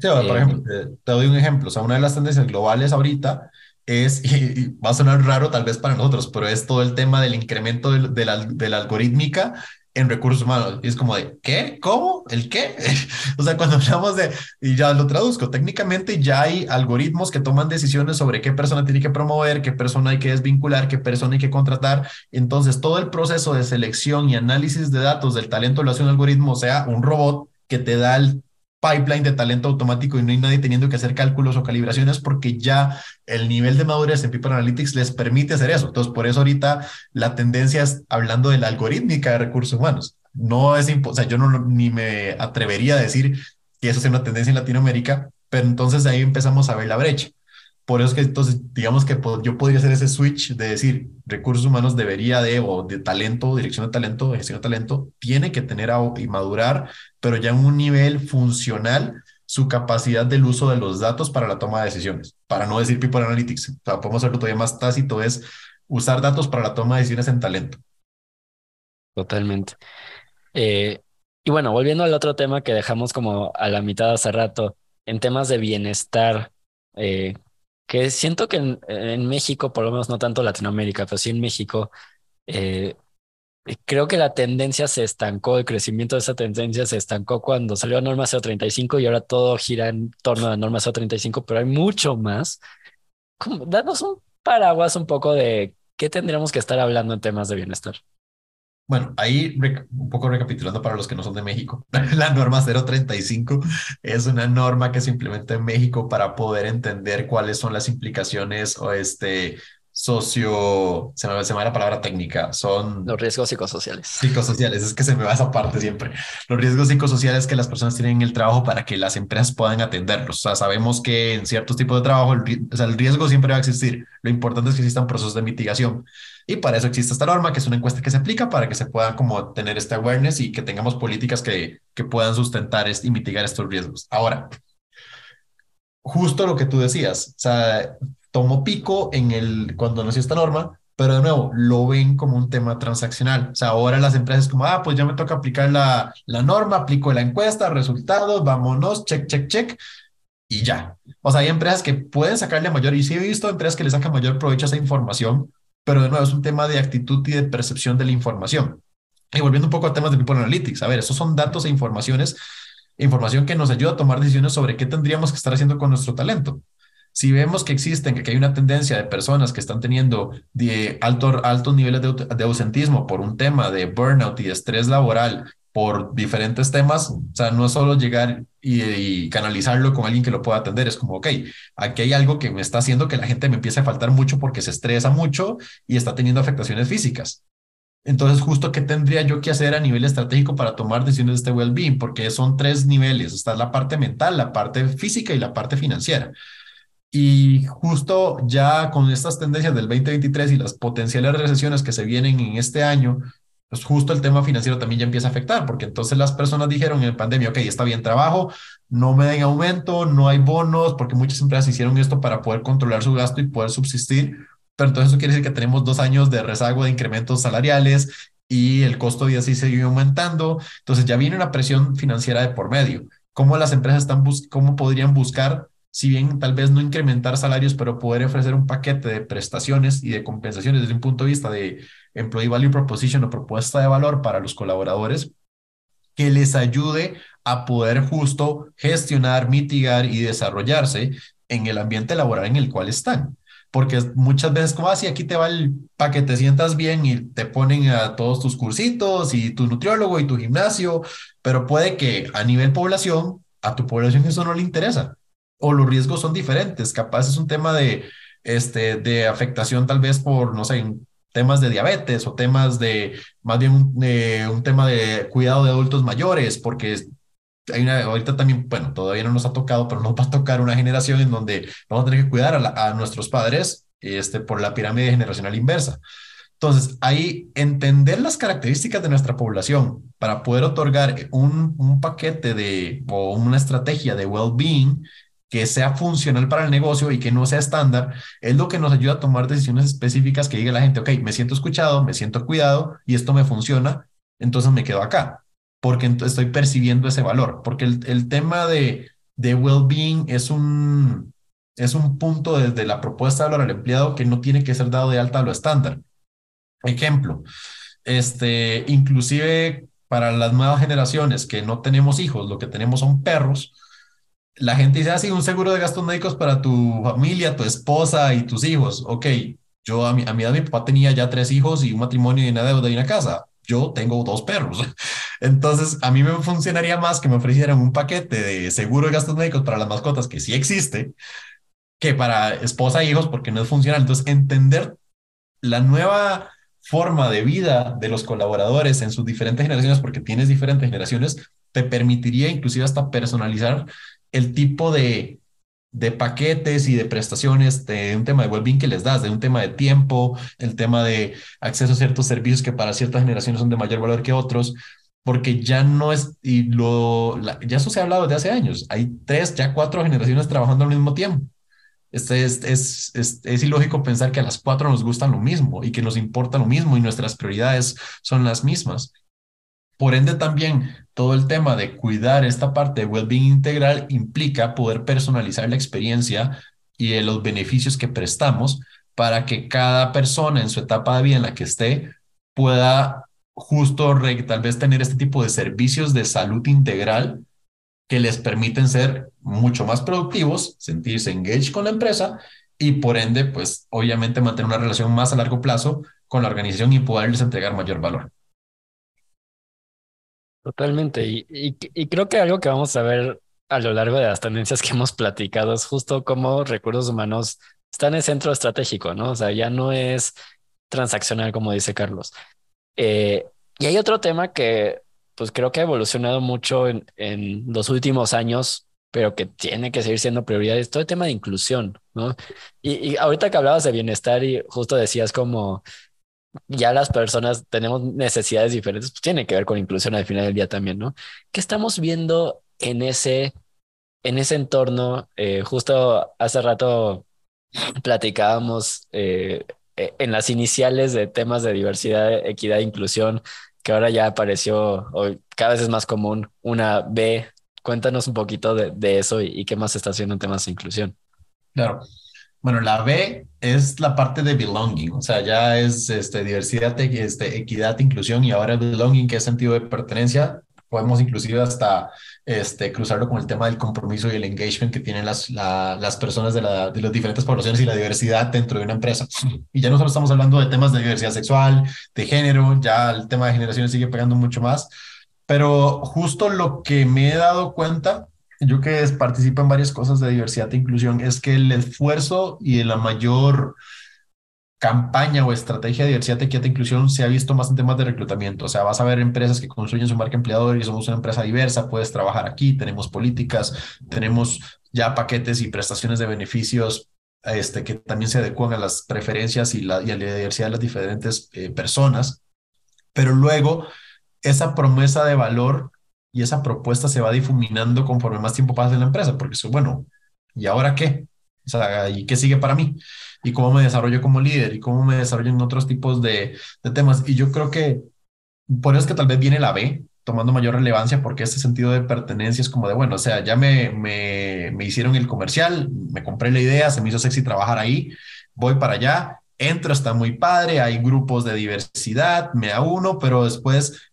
Sí, por Eh, ejemplo, te, te doy un ejemplo. O sea, una de las tendencias globales ahorita es, y, y va a sonar raro tal vez para nosotros, pero es todo el tema del incremento de, la, de la algorítmica en recursos humanos. Y es como de, ¿qué? ¿Cómo? ¿El qué? O sea, cuando hablamos de, y ya lo traduzco, técnicamente ya hay algoritmos que toman decisiones sobre qué persona tiene que promover, qué persona hay que desvincular, qué persona hay que contratar. Entonces, todo el proceso de selección y análisis de datos del talento lo hace un algoritmo, o sea, un robot que te da el pipeline de talento automático y no hay nadie teniendo que hacer cálculos o calibraciones porque ya el nivel de madurez en People Analytics les permite hacer eso. Entonces, por eso ahorita la tendencia es hablando de la algorítmica de recursos humanos. No es imposible, o sea, yo ni me atrevería a decir que eso sea una tendencia en Latinoamérica, pero entonces ahí empezamos a ver la brecha. Por eso es que entonces, digamos que yo podría hacer ese switch de decir, recursos humanos debería de, o de talento, dirección de talento, gestión de talento, tiene que tener y madurar, pero ya en un nivel funcional, su capacidad del uso de los datos para la toma de decisiones, para no decir people analytics. O sea, podemos hacerlo todavía más tácito, es usar datos para la toma de decisiones en talento. totalmente. Eh, y bueno, volviendo al otro tema que dejamos como a la mitad hace rato, en temas de bienestar, eh, que siento que en, México, por lo menos no tanto Latinoamérica, pero sí en México, eh, creo que la tendencia se estancó, el crecimiento de esa tendencia se estancó cuando salió Norma 035 y ahora todo gira en torno a Norma 035, pero hay mucho más. Como, danos un paraguas un poco de qué tendríamos que estar hablando en temas de bienestar. Bueno, ahí un poco recapitulando para los que no son de México, la norma 035 es una norma que se implementa en México para poder entender cuáles son las implicaciones o este socio, se me, se me va la palabra técnica, son Los riesgos psicosociales. Psicosociales, es que se me va esa parte siempre. Los riesgos psicosociales que las personas tienen en el trabajo para que las empresas puedan atenderlos. O sea, sabemos que en ciertos tipos de trabajo el, o sea, el riesgo siempre va a existir. Lo importante es que existan procesos de mitigación. Y para eso existe esta norma, que es una encuesta que se aplica para que se pueda como tener este awareness y que tengamos políticas que, que puedan sustentar este, y mitigar estos riesgos. Ahora, justo lo que tú decías, o sea, tomó pico en el, cuando nació esta norma, pero de nuevo, lo ven como un tema transaccional. O sea, ahora las empresas como, ah, pues ya me toca aplicar la, la norma, aplico la encuesta, resultados, vámonos, check, check, check, y ya. O sea, hay empresas que pueden sacarle mayor, y sí he visto empresas que le sacan mayor provecho a esa información, pero de nuevo es un tema de actitud y de percepción de la información. Y volviendo un poco a temas de People Analytics, a ver, esos son datos e informaciones, información que nos ayuda a tomar decisiones sobre qué tendríamos que estar haciendo con nuestro talento. Si vemos que existen, que hay una tendencia de personas que están teniendo de alto, altos niveles de, au- de ausentismo por un tema de burnout y estrés laboral por diferentes temas. O sea, no es solo llegar y, canalizarlo con alguien que lo pueda atender. Es como, ok, aquí hay algo que me está haciendo que la gente me empiece a faltar mucho porque se estresa mucho y está teniendo afectaciones físicas. Entonces, justo qué tendría yo que hacer a nivel estratégico para tomar decisiones de este well-being, porque son tres niveles. Está la parte mental, la parte física y la parte financiera. Y justo ya con estas tendencias del 2023 y las potenciales recesiones que se vienen en este año, pues justo el tema financiero también ya empieza a afectar, porque entonces las personas dijeron en pandemia, ok, está bien trabajo, no me den aumento, no hay bonos, porque muchas empresas hicieron esto para poder controlar su gasto y poder subsistir, pero entonces eso quiere decir que tenemos dos años de rezago de incrementos salariales y el costo de así sigue aumentando, entonces ya viene una presión financiera de por medio. ¿Cómo las empresas están cómo podrían buscar si bien tal vez no incrementar salarios, pero poder ofrecer un paquete de prestaciones y de compensaciones desde un punto de vista de Employee Value Proposition o propuesta de valor para los colaboradores que les ayude a poder justo gestionar, mitigar y desarrollarse en el ambiente laboral en el cual están. Porque muchas veces como así, ah, aquí te va el para que te sientas bien y te ponen a todos tus cursitos y tu nutriólogo y tu gimnasio, pero puede que a nivel población, a tu población eso no le interesa o los riesgos son diferentes. Capaz es un tema de, este, de afectación tal vez por, no sé, temas de diabetes o temas de, más bien un, eh, un tema de cuidado de adultos mayores, porque hay una, ahorita también, bueno, todavía no nos ha tocado, pero nos va a tocar una generación en donde vamos a tener que cuidar a, a nuestros padres este, por la pirámide generacional inversa. Entonces, ahí entender las características de nuestra población para poder otorgar un, un paquete de o una estrategia de well-being que sea funcional para el negocio y que no sea estándar, es lo que nos ayuda a tomar decisiones específicas que diga la gente, ok, me siento escuchado, me siento cuidado y esto me funciona, entonces me quedo acá, porque estoy percibiendo ese valor, porque el, tema de, de well-being es un, es un punto desde la propuesta de valor al empleado que no tiene que ser dado de alta a lo estándar. Ejemplo, este, inclusive para las nuevas generaciones que no tenemos hijos, lo que tenemos son perros, la gente dice, así, ah, un seguro de gastos médicos para tu familia, tu esposa y tus hijos. Ok, yo a mi, a mi edad mi papá tenía ya tres hijos y un matrimonio y una deuda y una casa. Yo tengo dos perros. Entonces, a mí me funcionaría más que me ofrecieran un paquete de seguro de gastos médicos para las mascotas, que sí existe, que para esposa e hijos, porque no es funcional. Entonces, entender la nueva forma de vida de los colaboradores en sus diferentes generaciones, porque tienes diferentes generaciones, te permitiría inclusive hasta personalizar el tipo de, de paquetes y de prestaciones de un tema de well-being que les das, de un tema de tiempo, el tema de acceso a ciertos servicios que para ciertas generaciones son de mayor valor que otros, porque ya no es, y lo, ya eso se ha hablado desde hace años, hay tres, ya cuatro generaciones trabajando al mismo tiempo. Este es, es, es, es, ilógico pensar que a las cuatro nos gustan lo mismo y que nos importa lo mismo y nuestras prioridades son las mismas. Por ende, también todo el tema de cuidar esta parte de well-being integral implica poder personalizar la experiencia y de los beneficios que prestamos para que cada persona en su etapa de vida en la que esté pueda justo tal vez tener este tipo de servicios de salud integral que les permiten ser mucho más productivos, sentirse engaged con la empresa y por ende, pues obviamente mantener una relación más a largo plazo con la organización y poderles entregar mayor valor. Totalmente. Y, y, creo que algo que vamos a ver a lo largo de las tendencias que hemos platicado es justo cómo recursos humanos están en el centro estratégico, ¿no? O sea, ya no es transaccional, como dice Carlos. Eh, y hay otro tema que, pues creo que ha evolucionado mucho en, en los últimos años, pero que tiene que seguir siendo prioridad, es todo el tema de inclusión, ¿no? Y, y ahorita que hablabas de bienestar y justo decías como ya las personas tenemos necesidades diferentes, pues tiene que ver con inclusión al final del día también, ¿no? ¿Qué estamos viendo en ese, en ese entorno? Eh, justo hace rato platicábamos eh, e, en las iniciales de temas de diversidad, equidad e inclusión, que ahora ya apareció, hoy cada vez es más común, una B. Cuéntanos un poquito de, de eso y, y, qué más se está haciendo en temas de inclusión. Claro. Bueno, la B es la parte de belonging, o sea, ya es este, diversidad, este, equidad, inclusión y ahora belonging, que es sentido de pertenencia. Podemos inclusive hasta este, cruzarlo con el tema del compromiso y el engagement que tienen las, las personas de, la, de las diferentes poblaciones y la diversidad dentro de una empresa. Y ya no solo estamos hablando de temas de diversidad sexual, de género, ya el tema de generaciones sigue pegando mucho más. Pero justo lo que me he dado cuenta, yo que participo en varias cosas de diversidad e inclusión, es que el esfuerzo y la mayor campaña o estrategia de diversidad, equidad e inclusión se ha visto más en temas de reclutamiento. O sea, vas a ver empresas que construyen su marca empleador y somos una empresa diversa, puedes trabajar aquí, tenemos políticas, tenemos ya paquetes y prestaciones de beneficios este, que también se adecuan a las preferencias y, la, y a la diversidad de las diferentes eh, personas. Pero luego, esa promesa de valor y esa propuesta se va difuminando conforme más tiempo pasa en la empresa, porque eso, bueno, ¿y ahora qué? O sea, ¿y qué sigue para mí? ¿Y cómo me desarrollo como líder? ¿Y cómo me desarrollo en otros tipos de, temas? Y yo creo que por eso es que tal vez viene la B, tomando mayor relevancia porque este sentido de pertenencia es como de, bueno, o sea, ya me, me, me hicieron el comercial, me compré la idea, se me hizo sexy trabajar ahí, voy para allá, entro, está muy padre, hay grupos de diversidad, me da uno, pero después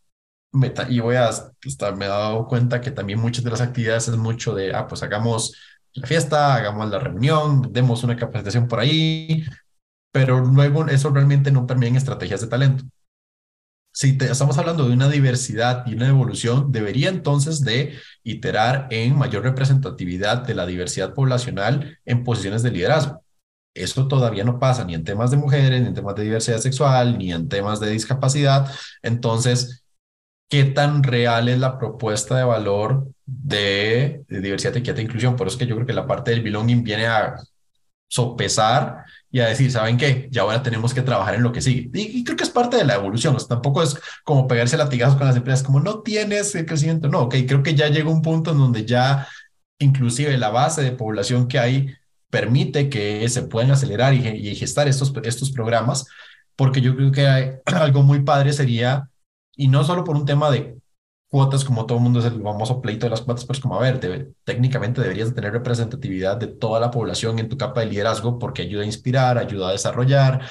me, y voy a estar, me he dado cuenta que también muchas de las actividades es mucho de, ah, pues hagamos la fiesta, hagamos la reunión, demos una capacitación por ahí, pero luego eso realmente no permite en estrategias de talento si estamos hablando de una diversidad y una evolución, debería entonces de iterar en mayor representatividad de la diversidad poblacional en posiciones de liderazgo. Eso todavía no pasa ni en temas de mujeres, ni en temas de diversidad sexual, ni en temas de discapacidad. Entonces, ¿qué tan real es la propuesta de valor de, diversidad, equidad e inclusión? Por eso es que yo creo que la parte del belonging viene a sopesar y a decir, ¿saben qué? Ya ahora tenemos que trabajar en lo que sigue. Y, creo que es parte de la evolución, tampoco es como pegarse latigazos con las empresas, como no tienes el crecimiento, no, ok, creo que ya llega un punto en donde ya inclusive la base de población que hay permite que se puedan acelerar y, y gestar estos, estos programas, porque yo creo que algo muy padre sería, y no solo por un tema de cuotas, como todo el mundo es el famoso pleito de las cuotas, pues como a ver, técnicamente deberías tener representatividad de toda la población en tu capa de liderazgo porque ayuda a inspirar, ayuda a desarrollar,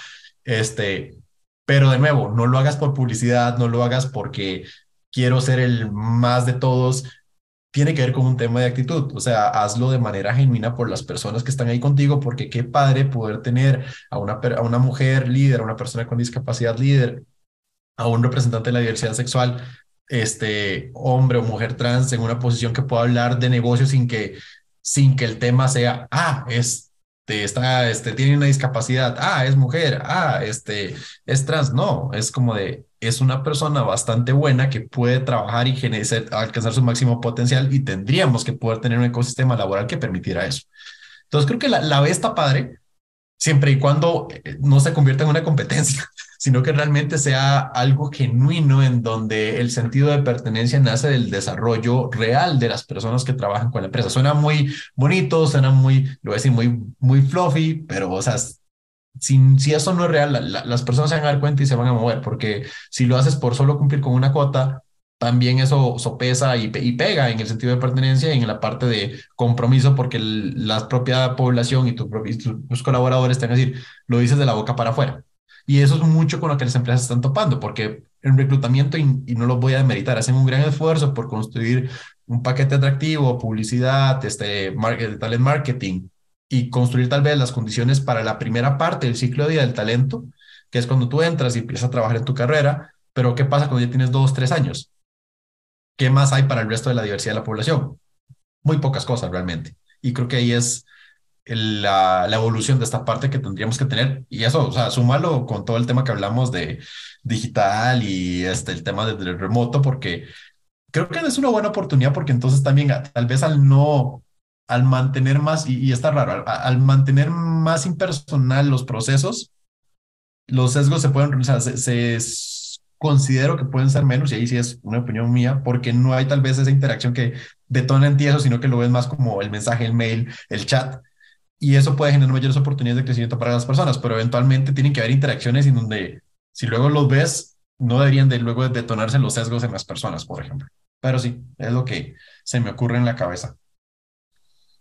este, pero de nuevo, no lo hagas por publicidad, no lo hagas porque quiero ser el más de todos, tiene que ver con un tema de actitud, o sea, hazlo de manera genuina por las personas que están ahí contigo, porque qué padre poder tener a una, a una mujer líder, a una persona con discapacidad líder, a un representante de la diversidad sexual, este hombre o mujer trans en una posición que pueda hablar de negocio sin que, sin que el tema sea, ah, este, está, este, tiene una discapacidad, ah, es mujer, ah, este, es trans. No, es como de, es una persona bastante buena que puede trabajar y alcanzar su máximo potencial y tendríamos que poder tener un ecosistema laboral que permitiera eso. Entonces creo que la, la B está padre, siempre y cuando eh, no se convierta en una competencia sino que realmente sea algo genuino en donde el sentido de pertenencia nace del desarrollo real de las personas que trabajan con la empresa. Suena muy bonito, suena muy, lo voy a decir, muy, muy fluffy, pero, o sea, si, si eso no es real, las personas se van a dar cuenta y se van a mover, porque si lo haces por solo cumplir con una cuota, también eso sopesa y, y, pega en el sentido de pertenencia y en la parte de compromiso, porque la propia población y, tu, y tus colaboradores te van a decir, lo dices de la boca para afuera. Y eso es mucho con lo que las empresas están topando, porque en reclutamiento, y, no lo voy a demeritar, hacen un gran esfuerzo por construir un paquete atractivo, publicidad, este, market, talent marketing, y construir tal vez las condiciones para la primera parte del ciclo de vida del talento, que es cuando tú entras y empiezas a trabajar en tu carrera, pero ¿qué pasa cuando ya tienes dos, tres años? ¿Qué más hay para el resto de la diversidad de la población? Muy pocas cosas realmente. Y creo que ahí es la, la, evolución de esta parte que tendríamos que tener. Y eso, o sea, súmalo con todo el tema que hablamos de digital y este, el tema del remoto, porque creo que es una buena oportunidad porque entonces también tal vez al no, al mantener más, y, está raro, al, mantener más impersonal los procesos, los sesgos se pueden, o sea, se, se considero que pueden ser menos, y ahí sí es una opinión mía, porque no hay tal vez esa interacción que detona en ti eso, sino que lo ves más como el mensaje, el mail, el chat y eso puede generar mayores oportunidades de crecimiento para las personas, pero eventualmente tienen que haber interacciones en donde si luego los ves, no deberían de luego detonarse los sesgos en las personas, por ejemplo. Pero sí, es lo que se me ocurre en la cabeza.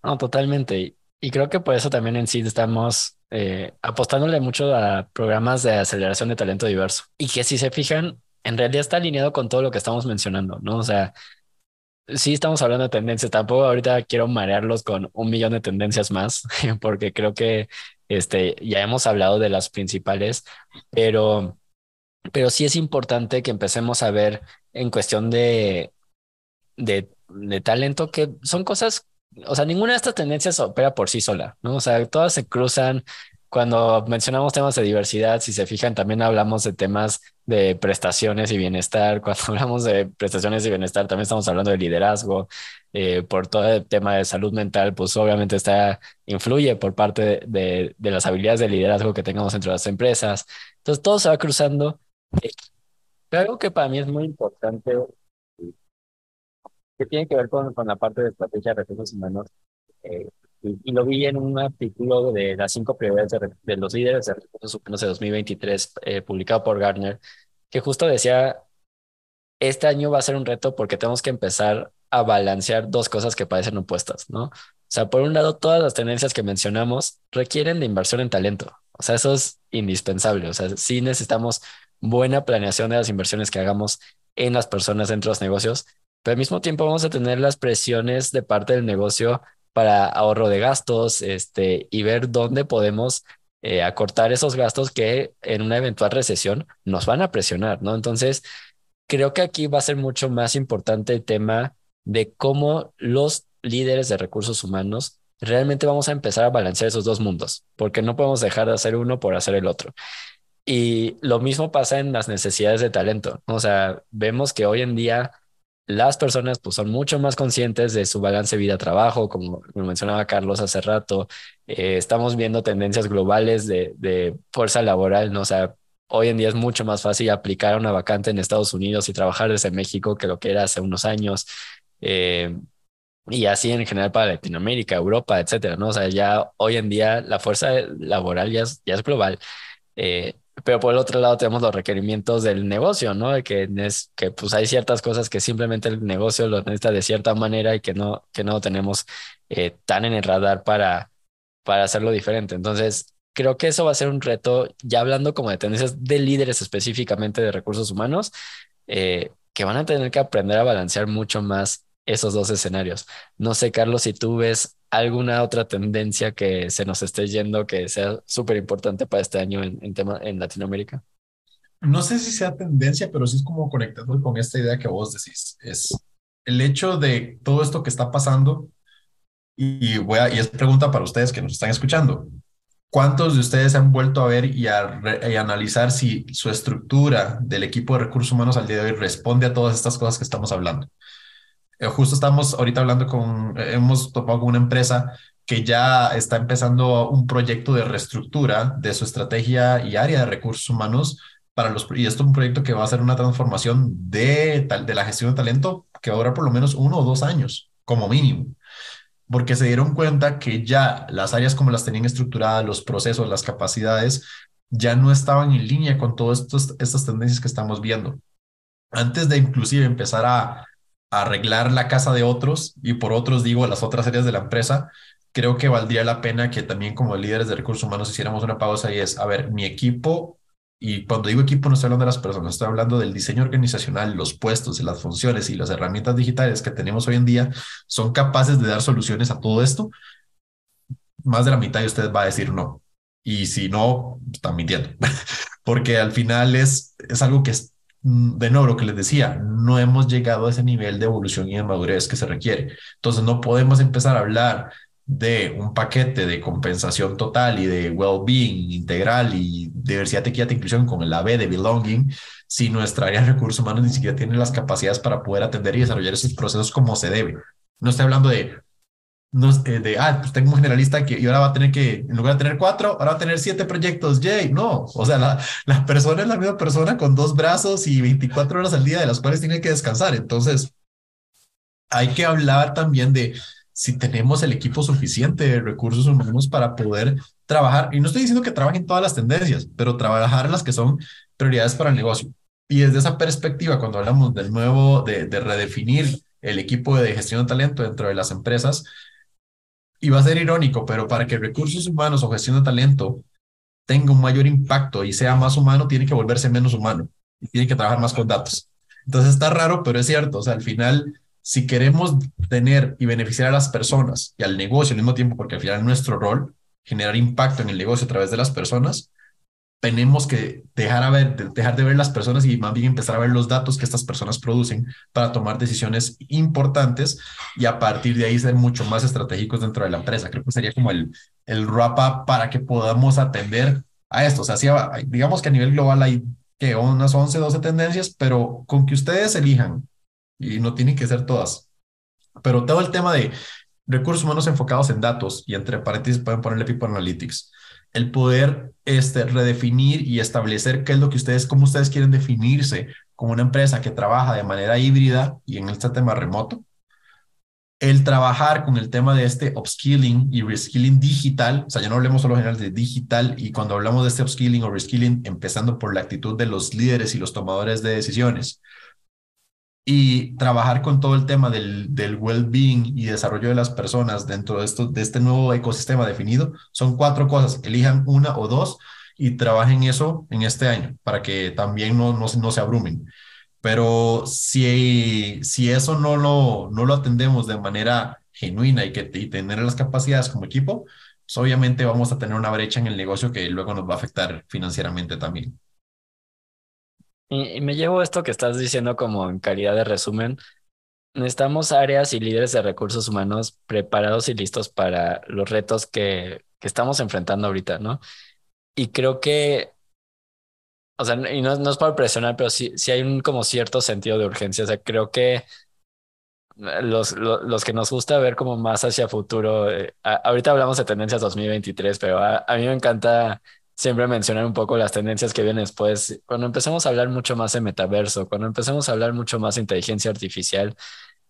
No, totalmente. Y creo que por eso también en sí estamos eh, apostándole mucho a programas de aceleración de talento diverso. Y que si se fijan, en realidad está alineado con todo lo que estamos mencionando, ¿no? O sea, sí estamos hablando de tendencias. Tampoco ahorita quiero marearlos con un millón de tendencias más, porque creo que este, ya hemos hablado de las principales, pero pero sí es importante que empecemos a ver en cuestión de, de, de talento que son cosas, o sea, ninguna de estas tendencias opera por sí sola, ¿no? O sea, todas se cruzan. Cuando mencionamos temas de diversidad, si se fijan, también hablamos de temas de prestaciones y bienestar. Cuando hablamos de prestaciones y bienestar, también estamos hablando de liderazgo. Eh, por todo el tema de salud mental, pues obviamente está, influye por parte de, de, de las habilidades de liderazgo que tengamos entre las empresas. Entonces, todo se va cruzando pero algo que para mí es muy importante, que tiene que ver con, con la parte de estrategia de recursos humanos, eh, y, y, lo vi en un artículo de las cinco prioridades de, de los líderes de recursos humanos de 2023, eh, publicado por Gartner, que justo decía, este año va a ser un reto porque tenemos que empezar a balancear dos cosas que parecen opuestas, ¿no? O sea, por un lado, todas las tendencias que mencionamos requieren de inversión en talento. O sea, eso es indispensable. O sea, sí necesitamos buena planeación de las inversiones que hagamos en las personas dentro de los negocios, pero al mismo tiempo vamos a tener las presiones de parte del negocio para ahorro de gastos este, y ver dónde podemos eh, acortar esos gastos que en una eventual recesión nos van a presionar, ¿no? Entonces, creo que aquí va a ser mucho más importante el tema de cómo los líderes de recursos humanos realmente vamos a empezar a balancear esos dos mundos, porque no podemos dejar de hacer uno por hacer el otro. Y lo mismo pasa en las necesidades de talento. O sea, vemos que hoy en día las personas pues, son mucho más conscientes de su balance vida-trabajo, como lo mencionaba Carlos hace rato. Eh, estamos viendo tendencias globales de, de, fuerza laboral, ¿no? O sea, hoy en día es mucho más fácil aplicar una vacante en Estados Unidos y trabajar desde México que lo que era hace unos años. Eh, y así en general para Latinoamérica, Europa, etcétera, ¿no? O sea, ya hoy en día la fuerza laboral ya es, ya es global. Eh, pero por el otro lado tenemos los requerimientos del negocio, ¿no? Que, es, que pues hay ciertas cosas que simplemente el negocio lo necesita de cierta manera y que no, que no tenemos eh, tan en el radar para, para hacerlo diferente. Entonces, creo que eso va a ser un reto, ya hablando como de tendencias de líderes específicamente de recursos humanos, eh, que van a tener que aprender a balancear mucho más esos dos escenarios. No sé, Carlos, si tú ves alguna otra tendencia que se nos esté yendo que sea súper importante para este año en, en, tema en Latinoamérica. No sé si sea tendencia, pero sí es como conectado con esta idea que vos decís. Es el hecho de todo esto que está pasando y, voy a, y es pregunta para ustedes que nos están escuchando. ¿Cuántos de ustedes han vuelto a ver y a, y a, analizar si su estructura del equipo de recursos humanos al día de hoy responde a todas estas cosas que estamos hablando? Eh, justo estamos ahorita hablando con, eh, hemos topado con una empresa que ya está empezando un proyecto de reestructura de su estrategia y área de recursos humanos para los, y esto es un proyecto que va a ser una transformación de, de la gestión de talento que va a durar por lo menos uno o dos años, como mínimo, porque se dieron cuenta que ya las áreas como las tenían estructuradas, los procesos, las capacidades, ya no estaban en línea con todas estas tendencias que estamos viendo. Antes de inclusive empezar a arreglar la casa de otros y por otros digo las otras áreas de la empresa, creo que valdría la pena que también como líderes de recursos humanos hiciéramos una pausa y es, a ver, mi equipo, y cuando digo equipo no estoy hablando de las personas, estoy hablando del diseño organizacional, los puestos, las funciones y las herramientas digitales que tenemos hoy en día, son capaces de dar soluciones a todo esto. Más de la mitad de ustedes va a decir no. Y si no, están mintiendo. Porque al final es, es algo que es de nuevo, lo que les decía, no hemos llegado a ese nivel de evolución y de madurez que se requiere. Entonces, no podemos empezar a hablar de un paquete de compensación total y de well-being integral y diversidad, equidad e inclusión con el AB de belonging, si nuestra área de recursos humanos ni siquiera tiene las capacidades para poder atender y desarrollar esos procesos como se debe. No estoy hablando de no, eh, de, ah, pues tengo un generalista que y ahora va a tener que, en lugar de tener cuatro, ahora va a tener siete proyectos, yay, no, o sea, la, la persona es la misma persona con dos brazos y 24 horas al día de las cuales tiene que descansar. Entonces, hay que hablar también de si tenemos el equipo suficiente de recursos humanos para poder trabajar, y no estoy diciendo que trabajen todas las tendencias, pero trabajar las que son prioridades para el negocio. Y desde esa perspectiva, cuando hablamos del nuevo, de, de redefinir el equipo de gestión de talento dentro de las empresas, y va a ser irónico, pero para que recursos humanos o gestión de talento tenga un mayor impacto y sea más humano, tiene que volverse menos humano y tiene que trabajar más con datos. Entonces está raro, pero es cierto. O sea, al final, si queremos tener y beneficiar a las personas y al negocio al mismo tiempo, porque al final nuestro rol, generar impacto en el negocio a través de las personas, tenemos que dejar, a ver, dejar de ver las personas y más bien empezar a ver los datos que estas personas producen para tomar decisiones importantes y a partir de ahí ser mucho más estratégicos dentro de la empresa. Creo que sería como el, el wrap-up para que podamos atender a esto. O sea, digamos que a nivel global hay que unas 11, 12 tendencias, pero con que ustedes elijan, y no tienen que ser todas, pero todo el tema de recursos humanos enfocados en datos y entre paréntesis pueden ponerle People Analytics el poder este, redefinir y establecer qué es lo que ustedes, cómo ustedes quieren definirse como una empresa que trabaja de manera híbrida y en este tema remoto. El trabajar con el tema de este upskilling y reskilling digital, o sea, ya no hablemos solo general de digital y cuando hablamos de este upskilling o reskilling, empezando por la actitud de los líderes y los tomadores de decisiones, y trabajar con todo el tema del, del well-being y desarrollo de las personas dentro de, esto, de este nuevo ecosistema definido, son cuatro cosas. Elijan una o dos y trabajen eso en este año para que también no, no, no se abrumen. Pero si, si eso no lo, no lo atendemos de manera genuina y, que, y tener las capacidades como equipo, pues obviamente vamos a tener una brecha en el negocio que luego nos va a afectar financieramente también. Y, me llevo esto que estás diciendo como en calidad de resumen. Necesitamos áreas y líderes de recursos humanos preparados y listos para los retos que, que estamos enfrentando ahorita, ¿no? Y creo que, o sea, y no, no es para presionar, pero sí, sí hay un como cierto sentido de urgencia. O sea, creo que los, los, que nos gusta ver como más hacia futuro, eh, ahorita hablamos de tendencias 2023, pero a, a, mí me encanta siempre mencionar un poco las tendencias que vienen después. Cuando empecemos a hablar mucho más de metaverso, cuando empecemos a hablar mucho más de inteligencia artificial,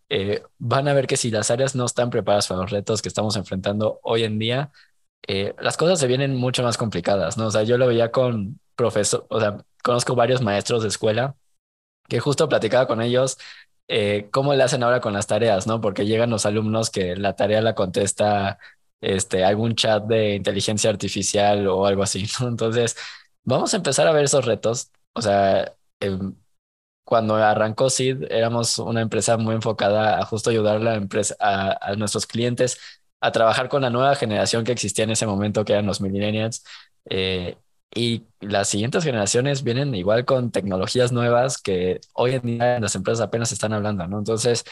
eh, van a ver que si las áreas no están preparadas para los retos que estamos enfrentando hoy en día, eh, las cosas se vienen mucho más complicadas, ¿no? O sea, yo lo veía con profesor, o sea, conozco varios maestros de escuela que justo platicaba con ellos eh, cómo le hacen ahora con las tareas, ¿no? Porque llegan los alumnos que la tarea la contesta este, algún chat de inteligencia artificial o algo así, Entonces, vamos a empezar a ver esos retos. O sea, em, cuando arrancó SID, éramos una empresa muy enfocada a justo ayudar a, la empresa, a, nuestros clientes a trabajar con la nueva generación que existía en ese momento, que eran los millennials. Eh, y las siguientes generaciones vienen igual con tecnologías nuevas que hoy en día las empresas apenas están hablando, ¿no? Entonces,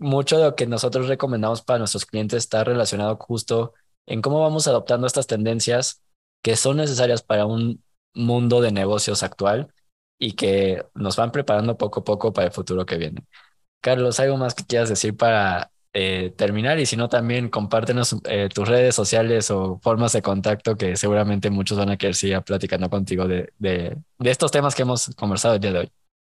mucho de lo que nosotros recomendamos para nuestros clientes está relacionado justo en cómo vamos adoptando estas tendencias que son necesarias para un mundo de negocios actual y que nos van preparando poco a poco para el futuro que viene. Carlos, ¿algo más que quieras decir para eh, terminar? Y si no, también compártenos eh, tus redes sociales o formas de contacto que seguramente muchos van a querer seguir platicando contigo de, de, de estos temas que hemos conversado el día de hoy.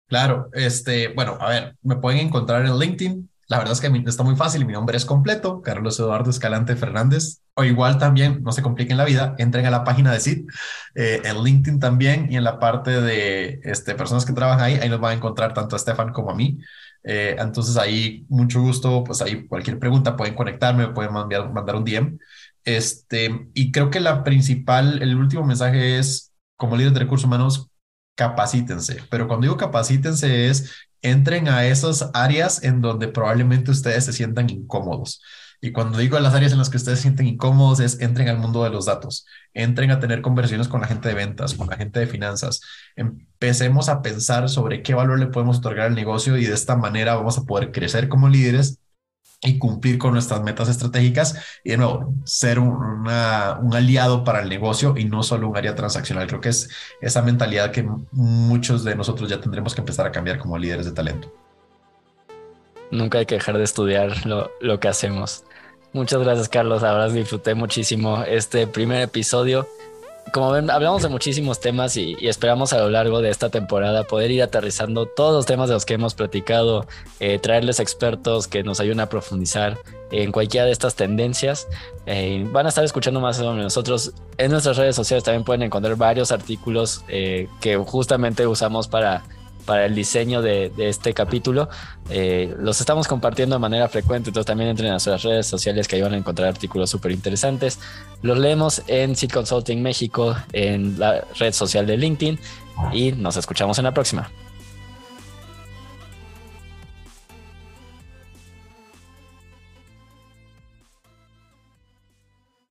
Claro, este, bueno, a ver, me pueden encontrar en LinkedIn la verdad es que está muy fácil, mi nombre es completo, Carlos Eduardo Escalante Fernández, o igual también, no se compliquen la vida, entren a la página de CID, eh, en LinkedIn también y en la parte de este, personas que trabajan ahí, ahí nos van a encontrar tanto a Estefan como a mí. Eh, entonces ahí, mucho gusto, pues ahí cualquier pregunta pueden conectarme, pueden mandar, mandar un DM. Este, y creo que la principal, el último mensaje es, como líderes de recursos humanos, capacítense. Pero cuando digo capacítense es entren a esas áreas en donde probablemente ustedes se sientan incómodos. Y cuando digo las áreas en las que ustedes se sienten incómodos es entren al mundo de los datos, entren a tener conversaciones con la gente de ventas, con la gente de finanzas. Empecemos a pensar sobre qué valor le podemos otorgar al negocio y de esta manera vamos a poder crecer como líderes y cumplir con nuestras metas estratégicas y de nuevo ser un, un, aliado para el negocio y no solo un área transaccional. Creo que es esa mentalidad que muchos de nosotros ya tendremos que empezar a cambiar como líderes de talento. Nunca hay que dejar de estudiar lo, lo que hacemos. Muchas gracias Carlos, ahora disfruté muchísimo este primer episodio como ven, hablamos de muchísimos temas y, esperamos a lo largo de esta temporada poder ir aterrizando todos los temas de los que hemos platicado, eh, traerles expertos que nos ayuden a profundizar en cualquiera de estas tendencias. Eh, van a estar escuchando más sobre nosotros. En nuestras redes sociales también pueden encontrar varios artículos eh, que justamente usamos para para el diseño de, este capítulo. Eh, los estamos compartiendo de manera frecuente, entonces también entren a nuestras redes sociales que ahí van a encontrar artículos súper interesantes. Los leemos en Seed Consulting México, en la red social de LinkedIn y nos escuchamos en la próxima.